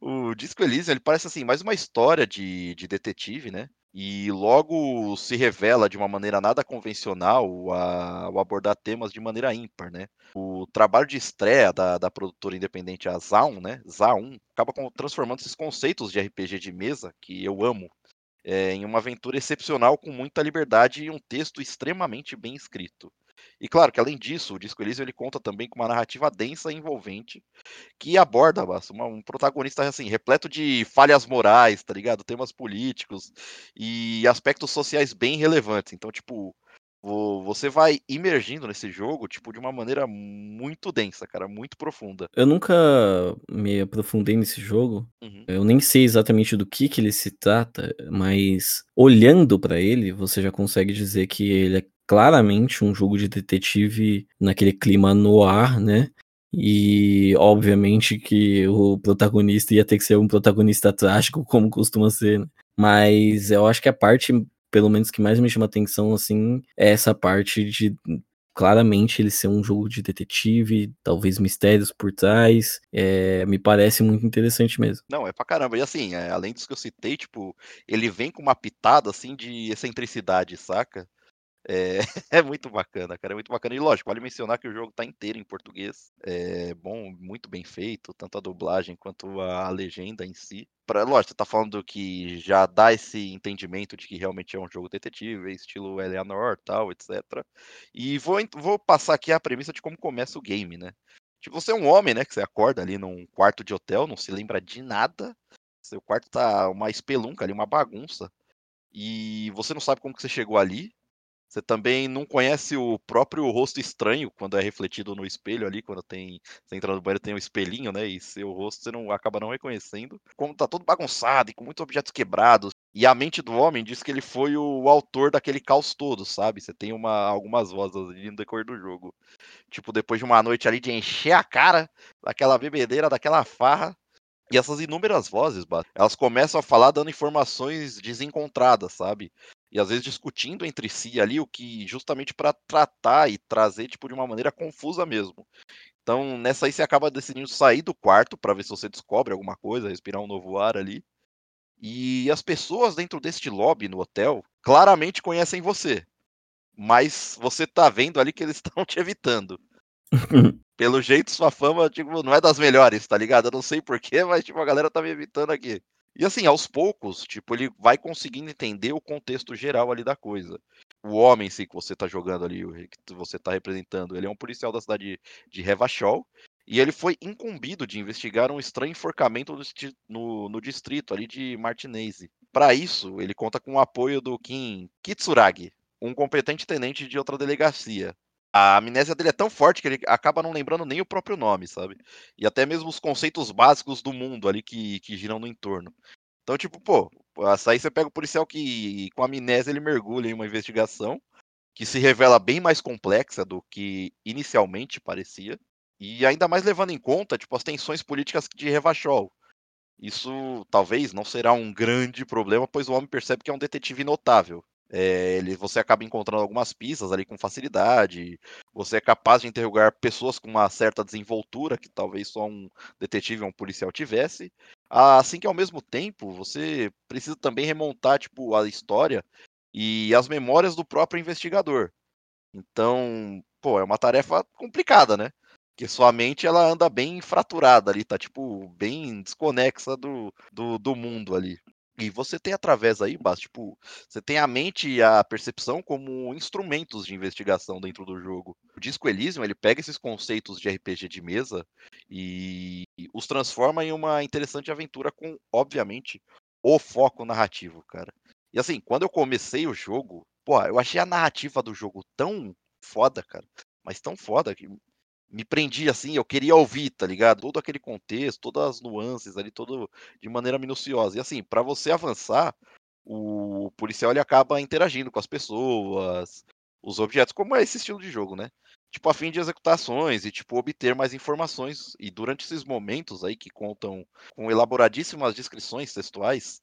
o Disco Elysium, ele parece assim, mais uma história de, de detetive, né? E logo se revela de uma maneira nada convencional ao abordar temas de maneira ímpar, né? O trabalho de estreia da, da produtora independente a Zaun, né? Zaun acaba transformando esses conceitos de RPG de mesa que eu amo é, em uma aventura excepcional com muita liberdade e um texto extremamente bem escrito. E claro que além disso, o Disco Elysium ele conta também com uma narrativa densa e envolvente que aborda uma, um protagonista assim, repleto de falhas morais, tá ligado? Temas políticos e aspectos sociais bem relevantes. Então, tipo, você vai imergindo nesse jogo, tipo, de uma maneira muito densa, cara, muito profunda. Eu nunca me aprofundei nesse jogo. Uhum. Eu nem sei exatamente do que que ele se trata, mas olhando para ele, você já consegue dizer que ele é claramente um jogo de detetive naquele clima no ar, né? E obviamente que o protagonista ia ter que ser um protagonista trágico, como costuma ser, né? Mas eu acho que a parte, pelo menos, que mais me chama atenção, assim, é essa parte de claramente ele ser um jogo de detetive, talvez mistérios por trás, é, me parece muito interessante mesmo. Não, é pra caramba. E assim, é, além dos que eu citei, tipo, ele vem com uma pitada, assim, de excentricidade, saca? É, é, muito bacana, cara, é muito bacana. E lógico, vale mencionar que o jogo tá inteiro em português. É bom, muito bem feito, tanto a dublagem quanto a legenda em si. Pra, lógico, você tá falando que já dá esse entendimento de que realmente é um jogo detetive, estilo Eleanor, tal, etc. E vou, vou passar aqui a premissa de como começa o game, né? Tipo, você é um homem, né, que você acorda ali num quarto de hotel, não se lembra de nada, Seu quarto tá uma espelunca ali, uma bagunça. E você não sabe como que você chegou ali. Você também não conhece o próprio rosto estranho quando é refletido no espelho ali, quando tem. Você entra no banheiro tem um espelhinho, né? E seu rosto você não acaba não reconhecendo. Como tá todo bagunçado e com muitos objetos quebrados. E a mente do homem diz que ele foi o autor daquele caos todo, sabe? Você tem uma, algumas vozes ali no decorrer do jogo. Tipo, depois de uma noite ali de encher a cara daquela bebedeira, daquela farra, e essas inúmeras vozes, elas começam a falar dando informações desencontradas, sabe? E às vezes discutindo entre si ali o que justamente para tratar e trazer tipo de uma maneira confusa mesmo. Então, nessa aí você acaba decidindo sair do quarto para ver se você descobre alguma coisa, respirar um novo ar ali. E as pessoas dentro deste lobby no hotel claramente conhecem você. Mas você tá vendo ali que eles estão te evitando. Pelo jeito, sua fama, tipo, não é das melhores, tá ligado? Eu não sei porquê, mas, tipo, a galera tá me evitando aqui. E assim, aos poucos, tipo, ele vai conseguindo entender o contexto geral ali da coisa. O homem, sim, que você tá jogando ali, que você tá representando, ele é um policial da cidade de Revachol, e ele foi incumbido de investigar um estranho enforcamento no, no, distrito ali de Martinez. Para isso, ele conta com o apoio do Kim Kitsuragi, um competente tenente de outra delegacia, a amnésia dele é tão forte que ele acaba não lembrando nem o próprio nome, sabe? E até mesmo os conceitos básicos do mundo ali que, que giram no entorno. Então, tipo, pô, aí você pega o policial que, com amnésia, ele mergulha em uma investigação que se revela bem mais complexa do que inicialmente parecia. E ainda mais levando em conta, tipo, as tensões políticas de Revachol. Isso talvez não será um grande problema, pois o homem percebe que é um detetive notável. É, ele, você acaba encontrando algumas pistas ali com facilidade. Você é capaz de interrogar pessoas com uma certa desenvoltura que talvez só um detetive ou um policial tivesse. Assim que ao mesmo tempo você precisa também remontar tipo a história e as memórias do próprio investigador. Então, pô, é uma tarefa complicada, né? Porque sua mente ela anda bem fraturada ali, tá tipo bem desconexa do, do, do mundo ali. E você tem através aí, Bas, tipo, você tem a mente e a percepção como instrumentos de investigação dentro do jogo. O Disco Elysium, ele pega esses conceitos de RPG de mesa e os transforma em uma interessante aventura com, obviamente, o foco narrativo, cara. E assim, quando eu comecei o jogo, pô, eu achei a narrativa do jogo tão foda, cara. Mas tão foda que me prendi assim, eu queria ouvir, tá ligado? Todo aquele contexto, todas as nuances ali, todo de maneira minuciosa. E assim, para você avançar, o policial ele acaba interagindo com as pessoas, os objetos, como é esse estilo de jogo, né? Tipo, a fim de executações e, tipo, obter mais informações. E durante esses momentos aí que contam com elaboradíssimas descrições textuais,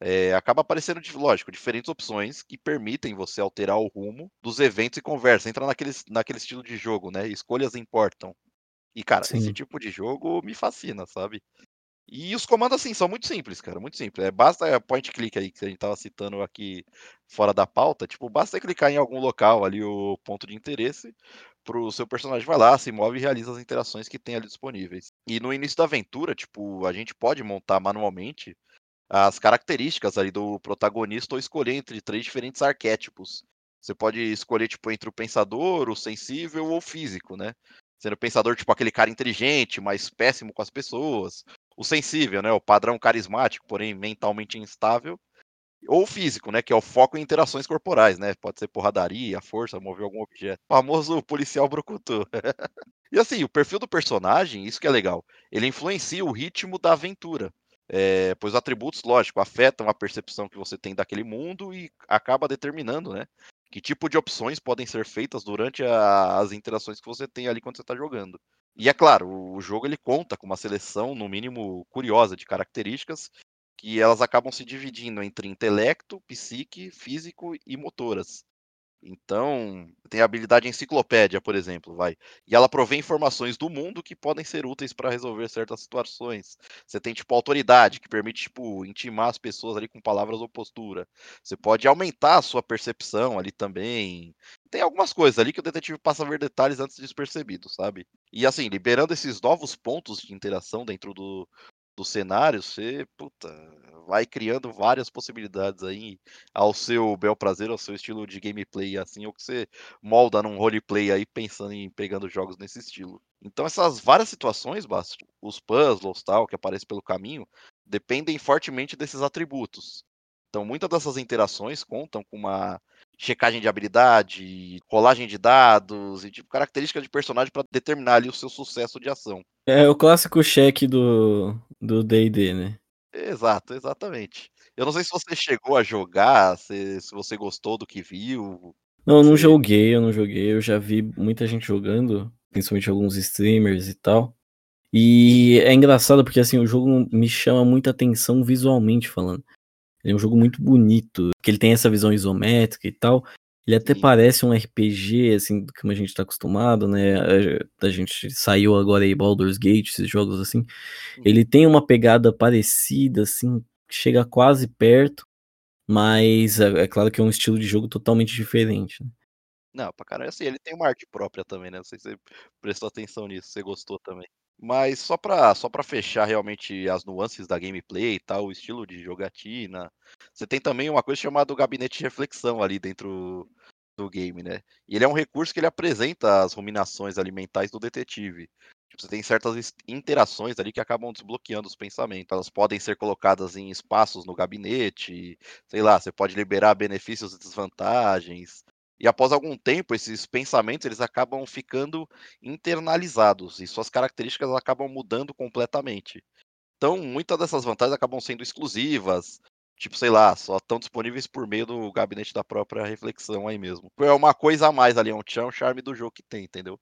é, acaba aparecendo, lógico, diferentes opções que permitem você alterar o rumo dos eventos e conversa. Entra naquele, naquele estilo de jogo, né? Escolhas importam. E, cara, Sim. esse tipo de jogo me fascina, sabe? E os comandos, assim, são muito simples, cara, muito simples. É, basta point click aí, que a gente tava citando aqui fora da pauta, tipo, basta clicar em algum local ali, o ponto de interesse, pro seu personagem vai lá, se move e realiza as interações que tem ali disponíveis. E no início da aventura, tipo, a gente pode montar manualmente as características ali do protagonista ou escolher entre três diferentes arquétipos. Você pode escolher, tipo, entre o pensador, o sensível ou o físico, né? Sendo pensador, tipo, aquele cara inteligente, mas péssimo com as pessoas. O sensível, né? O padrão carismático, porém mentalmente instável. Ou o físico, né? Que é o foco em interações corporais, né? Pode ser porradaria, força, mover algum objeto. O famoso policial brucutu. e assim, o perfil do personagem, isso que é legal. Ele influencia o ritmo da aventura. É, pois atributos, lógico, afetam a percepção que você tem daquele mundo e acaba determinando, né? Que tipo de opções podem ser feitas durante a, as interações que você tem ali quando você está jogando. E é claro, o jogo ele conta com uma seleção, no mínimo, curiosa de características que elas acabam se dividindo entre intelecto, psique, físico e motoras. Então, tem a habilidade enciclopédia, por exemplo, vai. E ela provê informações do mundo que podem ser úteis para resolver certas situações. Você tem, tipo, autoridade, que permite, tipo, intimar as pessoas ali com palavras ou postura. Você pode aumentar a sua percepção ali também. Tem algumas coisas ali que o detetive passa a ver detalhes antes despercebidos, sabe? E assim, liberando esses novos pontos de interação dentro do, do cenário, você, puta, vai criando várias possibilidades aí ao seu bel prazer, ao seu estilo de gameplay, assim, ou que você molda num roleplay aí pensando em pegando jogos nesse estilo. Então essas várias situações, Basti, os puzzles tal, que aparecem pelo caminho, dependem fortemente desses atributos. Então, muitas dessas interações contam com uma checagem de habilidade, rolagem de dados e tipo, características de personagem para determinar ali o seu sucesso de ação. É o clássico cheque do do D&D, né? Exato, exatamente. Eu não sei se você chegou a jogar, se, se você gostou do que viu. Não, eu não joguei, eu não joguei. Eu já vi muita gente jogando, principalmente alguns streamers e tal. E é engraçado porque assim, o jogo me chama muita atenção visualmente falando. Ele é um jogo muito bonito, que ele tem essa visão isométrica e tal. Ele até Sim. parece um RPG, assim, como a gente tá acostumado, né? A, gente saiu agora aí Baldur's Gate, esses jogos assim. Ele tem uma pegada parecida, assim, chega quase perto, mas é, é claro que é um estilo de jogo totalmente diferente. Né? Não, pra caramba, assim, ele tem uma arte própria também, né? Não sei se você prestou atenção nisso, você gostou também. Mas só pra, só fechar realmente as nuances da gameplay e tal, o estilo de jogatina, você tem também uma coisa chamada gabinete de reflexão ali dentro do game, né? E ele é um recurso que ele apresenta as ruminações alimentares do detetive. Tipo, você tem certas interações ali que acabam desbloqueando os pensamentos. Elas podem ser colocadas em espaços no gabinete, sei lá, você pode liberar benefícios e desvantagens. E após algum tempo, esses pensamentos eles acabam ficando internalizados e suas características acabam mudando completamente. Então, muitas dessas vantagens acabam sendo exclusivas, tipo, sei lá, só estão disponíveis por meio do gabinete da própria reflexão aí mesmo. É uma coisa a mais ali, é um tchan, charme do jogo que tem, entendeu?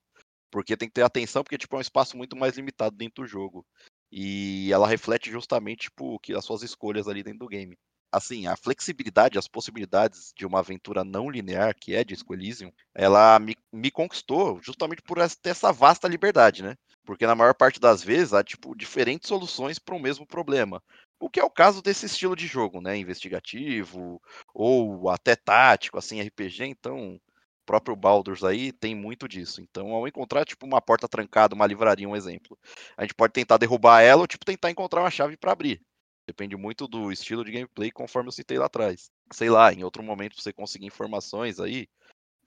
Porque tem que ter atenção, porque tipo, é um espaço muito mais limitado dentro do jogo. E ela reflete justamente tipo, que as suas escolhas ali dentro do game assim, a flexibilidade, as possibilidades de uma aventura não linear, que é Disco Elysium, ela me, me conquistou justamente por ter essa vasta liberdade, né? Porque na maior parte das vezes há, tipo, diferentes soluções para o mesmo problema. O que é o caso desse estilo de jogo, né? Investigativo, ou até tático, assim, RPG, então... O próprio Baldur's aí tem muito disso. Então, ao encontrar, tipo, uma porta trancada, uma livraria, um exemplo, a gente pode tentar derrubar ela ou, tipo, tentar encontrar uma chave para abrir. Depende muito do estilo de gameplay, conforme eu citei lá atrás. Sei lá, em outro momento você conseguir informações aí,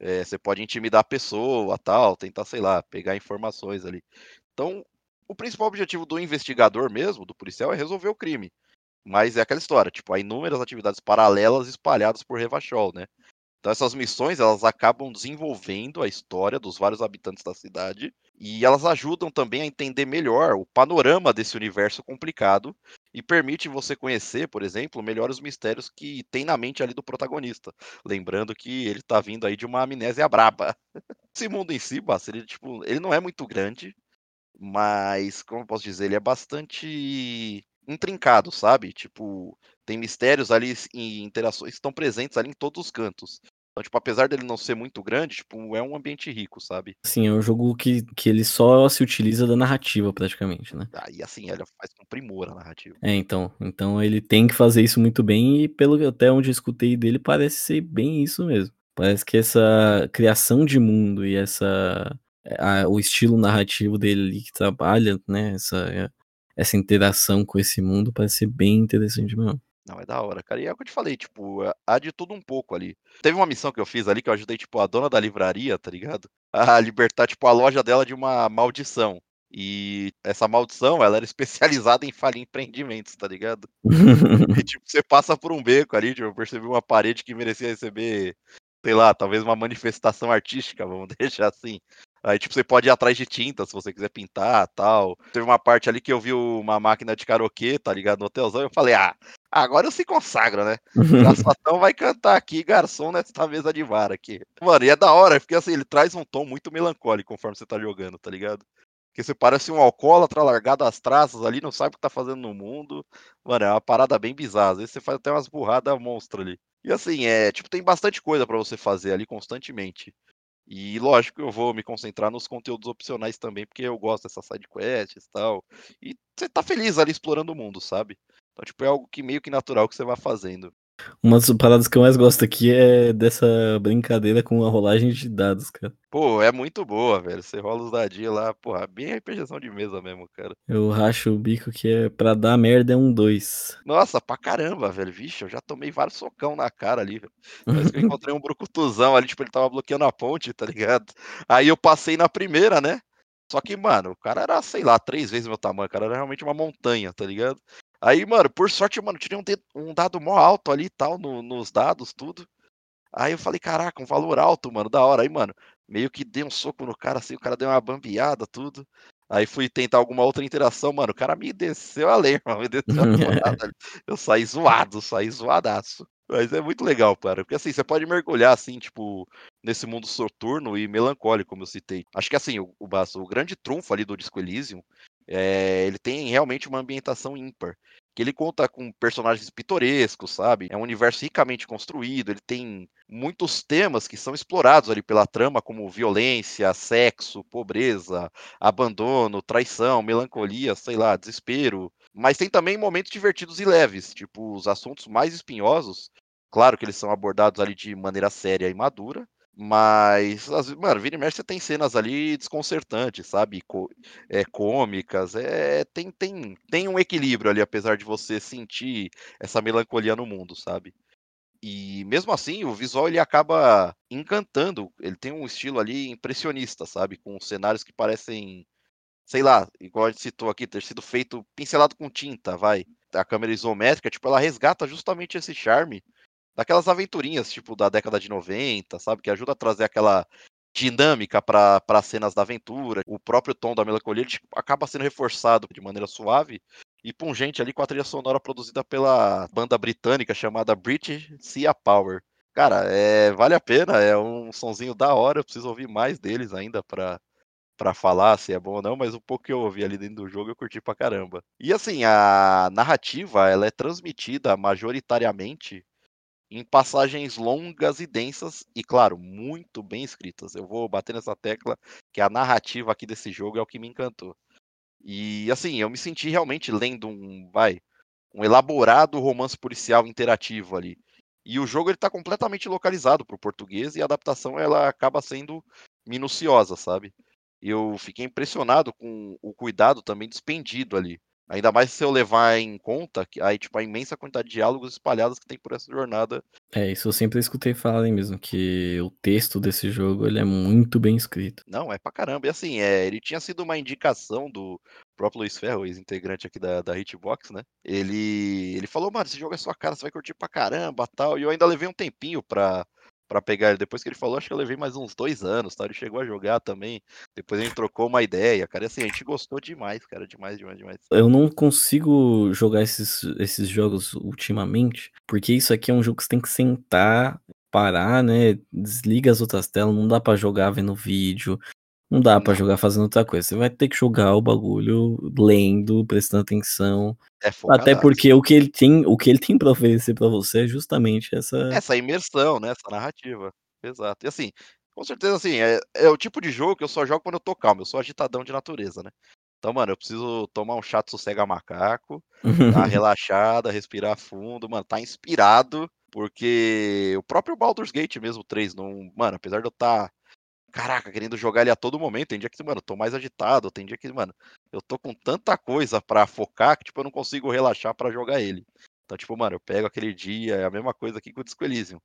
é, você pode intimidar a pessoa, tal, tentar, sei lá, pegar informações ali. Então, o principal objetivo do investigador mesmo, do policial, é resolver o crime. Mas é aquela história, tipo, há inúmeras atividades paralelas espalhadas por Revachol, né? Então essas missões, elas acabam desenvolvendo a história dos vários habitantes da cidade e elas ajudam também a entender melhor o panorama desse universo complicado e permite você conhecer, por exemplo, melhor os mistérios que tem na mente ali do protagonista. Lembrando que ele tá vindo aí de uma amnésia braba. Esse mundo em si, Basta, ele, tipo, ele não é muito grande, mas, como eu posso dizer, ele é bastante intrincado, sabe? Tipo, tem mistérios ali e interações que estão presentes ali em todos os cantos. Então, tipo, apesar dele não ser muito grande, tipo, é um ambiente rico, sabe? Sim, é um jogo que, que ele só se utiliza da narrativa, praticamente, né? Ah, e assim, ele faz com primor a narrativa. É, então. Então ele tem que fazer isso muito bem, e pelo até onde eu escutei dele, parece ser bem isso mesmo. Parece que essa criação de mundo e essa. A, o estilo narrativo dele ali que trabalha, né? Essa, essa interação com esse mundo parece ser bem interessante mesmo. Não, é da hora, cara. E é o que eu te falei, tipo, há de tudo um pouco ali. Teve uma missão que eu fiz ali que eu ajudei, tipo, a dona da livraria, tá ligado? A libertar, tipo, a loja dela de uma maldição. E essa maldição, ela era especializada em falhar empreendimentos, tá ligado? e, tipo, você passa por um beco ali, tipo, eu percebi uma parede que merecia receber, sei lá, talvez uma manifestação artística, vamos deixar assim. Aí, tipo, você pode ir atrás de tinta se você quiser pintar tal. Teve uma parte ali que eu vi uma máquina de karaokê, tá ligado? No hotelzão. Eu falei, ah, agora eu se consagra, né? Garçom vai cantar aqui, garçom, nessa mesa de vara aqui. Mano, e é da hora, porque assim, ele traz um tom muito melancólico conforme você tá jogando, tá ligado? Porque você parece um alcoólatra largado às traças ali, não sabe o que tá fazendo no mundo. Mano, é uma parada bem bizarra. Às vezes você faz até umas burradas monstro ali. E assim, é, tipo, tem bastante coisa para você fazer ali constantemente. E lógico, eu vou me concentrar nos conteúdos opcionais também, porque eu gosto dessas sidequests e tal. E você tá feliz ali explorando o mundo, sabe? Então, tipo, é algo que meio que natural que você vai fazendo. Uma das paradas que eu mais gosto aqui é dessa brincadeira com a rolagem de dados, cara. Pô, é muito boa, velho. Você rola os dadinhos lá, porra, bem RPGzão de mesa mesmo, cara. Eu racho o bico que é pra dar merda é um 2. Nossa, pra caramba, velho. Vixe, eu já tomei vários socão na cara ali, velho. Parece que eu encontrei um brucutuzão ali, tipo, ele tava bloqueando a ponte, tá ligado? Aí eu passei na primeira, né? Só que, mano, o cara era, sei lá, três vezes meu tamanho, o cara era realmente uma montanha, tá ligado? Aí, mano, por sorte, mano, tirei um, um dado mó alto ali e tal, no, nos dados, tudo. Aí eu falei, caraca, um valor alto, mano, da hora. Aí, mano, meio que dei um soco no cara, assim, o cara deu uma bambeada, tudo. Aí fui tentar alguma outra interação, mano, o cara me desceu a lema, me desceu Eu saí zoado, saí zoadaço. Mas é muito legal, cara. Porque assim, você pode mergulhar, assim, tipo, nesse mundo soturno e melancólico, como eu citei. Acho que assim, o, o, o grande trunfo ali do Disco Elysium é, ele tem realmente uma ambientação ímpar que ele conta com personagens pitorescos, sabe? É um universo ricamente construído, ele tem muitos temas que são explorados ali pela trama, como violência, sexo, pobreza, abandono, traição, melancolia, sei lá, desespero. Mas tem também momentos divertidos e leves, tipo os assuntos mais espinhosos. Claro que eles são abordados ali de maneira séria e madura, mas, mano, vira tem cenas ali desconcertantes, sabe? é, cômicas. É, tem, tem, tem um equilíbrio ali, apesar de você sentir essa melancolia no mundo, sabe? E mesmo assim, o visual ele acaba encantando. Ele tem um estilo ali impressionista, sabe? Com cenários que parecem, sei lá, igual a gente citou aqui, ter sido feito pincelado com tinta, vai. A câmera isométrica, tipo, ela resgata justamente esse charme daquelas aventurinhas, tipo, da década de 90, sabe? Que ajuda a trazer aquela dinâmica para cenas da aventura. O próprio tom da melancolia tipo, acaba sendo reforçado de maneira suave e pungente ali com a trilha sonora produzida pela banda britânica chamada British Sea Power. Cara, é, vale a pena, é um sonzinho da hora, eu preciso ouvir mais deles ainda para para falar se é bom ou não, mas o pouco que eu ouvi ali dentro do jogo eu curti pra caramba. E assim, a narrativa, ela é transmitida majoritariamente em passagens longas e densas e, claro, muito bem escritas. Eu vou bater nessa tecla que a narrativa aqui desse jogo é o que me encantou. E assim, eu me senti realmente lendo um, vai, um elaborado romance policial interativo ali. E o jogo ele tá completamente localizado para o português e a adaptação ela acaba sendo minuciosa, sabe? Eu fiquei impressionado com o cuidado também despendido ali. Ainda mais se eu levar em conta que aí, tipo, a imensa quantidade de diálogos espalhados que tem por essa jornada. É, isso eu sempre escutei falarem mesmo, que o texto desse jogo ele é muito bem escrito. Não, é pra caramba. E assim, é, ele tinha sido uma indicação do próprio Luiz Ferro, ex-integrante aqui da, da Hitbox, né? Ele, ele falou, mano, esse jogo é sua cara, você vai curtir pra caramba tal. E eu ainda levei um tempinho pra, para pegar ele. Depois que ele falou, acho que eu levei mais uns dois anos, tá? Ele chegou a jogar também. Depois a gente trocou uma ideia, cara. Assim, a gente gostou demais, cara. Demais, demais, demais. Eu não consigo jogar esses, esses jogos ultimamente, porque isso aqui é um jogo que você tem que sentar, parar, né? Desliga as outras telas, não dá para jogar vendo vídeo. Não dá para jogar fazendo outra coisa. Você vai ter que jogar o bagulho lendo, prestando atenção. É Até porque o que ele tem, o que ele tem para oferecer para você é justamente essa essa imersão, né, essa narrativa. Exato. E assim, com certeza assim, é, é o tipo de jogo que eu só jogo quando eu tô calmo, eu sou agitadão de natureza, né? Então, mano, eu preciso tomar um chato sossega macaco, dar uma relaxada, respirar fundo, mano, tá inspirado, porque o próprio Baldur's Gate mesmo 3 não, mano, apesar de eu estar tá caraca, querendo jogar ele a todo momento. Tem dia que, mano, tô mais agitado, tem dia que, mano, eu tô com tanta coisa para focar que, tipo, eu não consigo relaxar para jogar ele. Então, tipo, mano, eu pego aquele dia, é a mesma coisa aqui com o Disco Elysium.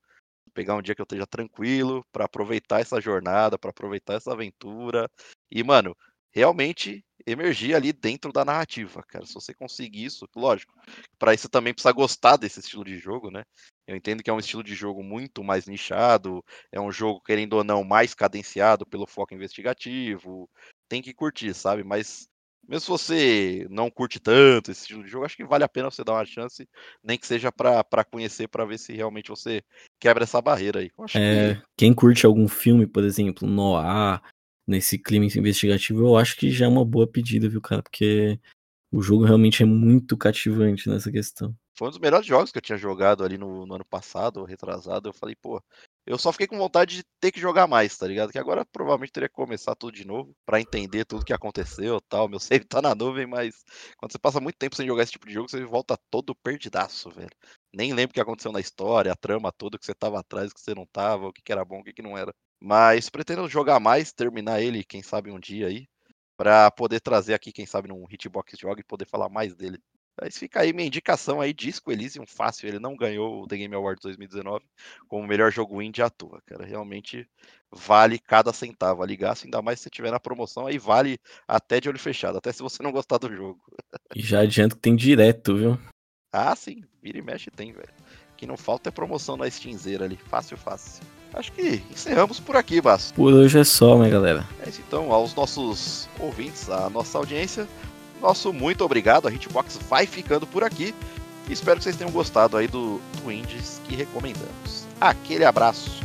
Pegar um dia que eu esteja tranquilo para aproveitar essa jornada, para aproveitar essa aventura. E, mano, realmente emergir ali dentro da narrativa, cara. Se você conseguir isso, lógico, para isso também precisa gostar desse estilo de jogo, né? Eu entendo que é um estilo de jogo muito mais nichado, é um jogo, querendo ou não, mais cadenciado pelo foco investigativo. Tem que curtir, sabe? Mas mesmo se você não curte tanto esse estilo de jogo, acho que vale a pena você dar uma chance, nem que seja para conhecer, para ver se realmente você quebra essa barreira aí. É, que... Quem curte algum filme, por exemplo, Noir, nesse clima investigativo, eu acho que já é uma boa pedida, viu, cara? Porque o jogo realmente é muito cativante nessa questão. Foi um dos melhores jogos que eu tinha jogado ali no, no ano passado, retrasado. Eu falei, pô, eu só fiquei com vontade de ter que jogar mais, tá ligado? Que agora provavelmente teria que começar tudo de novo para entender tudo que aconteceu tal. Meu save tá na nuvem, mas quando você passa muito tempo sem jogar esse tipo de jogo, você volta todo perdidaço, velho. Nem lembro o que aconteceu na história, a trama toda que você tava atrás, que você não tava, o que, que era bom, o que, que não era. Mas pretendo jogar mais, terminar ele, quem sabe um dia aí, para poder trazer aqui, quem sabe, num Hitbox Joga e poder falar mais dele. Mas fica aí minha indicação aí, Disco Elysium fácil, ele não ganhou o The Game Awards 2019 como melhor jogo indie à toa, cara. Realmente vale cada centavo. Ligasse, ainda mais se tiver na promoção, aí vale até de olho fechado, até se você não gostar do jogo. E já adianto que tem direto, viu? Ah, sim, vira e mexe tem, velho. O que não falta é promoção na Steamzeira ali, fácil, fácil. Acho que encerramos por aqui, Basso. Por hoje é só, minha galera. É isso então, aos nossos ouvintes, à nossa audiência, nosso muito obrigado. A Hitbox vai ficando por aqui. Espero que vocês tenham gostado aí do, do Indies que recomendamos. Aquele abraço.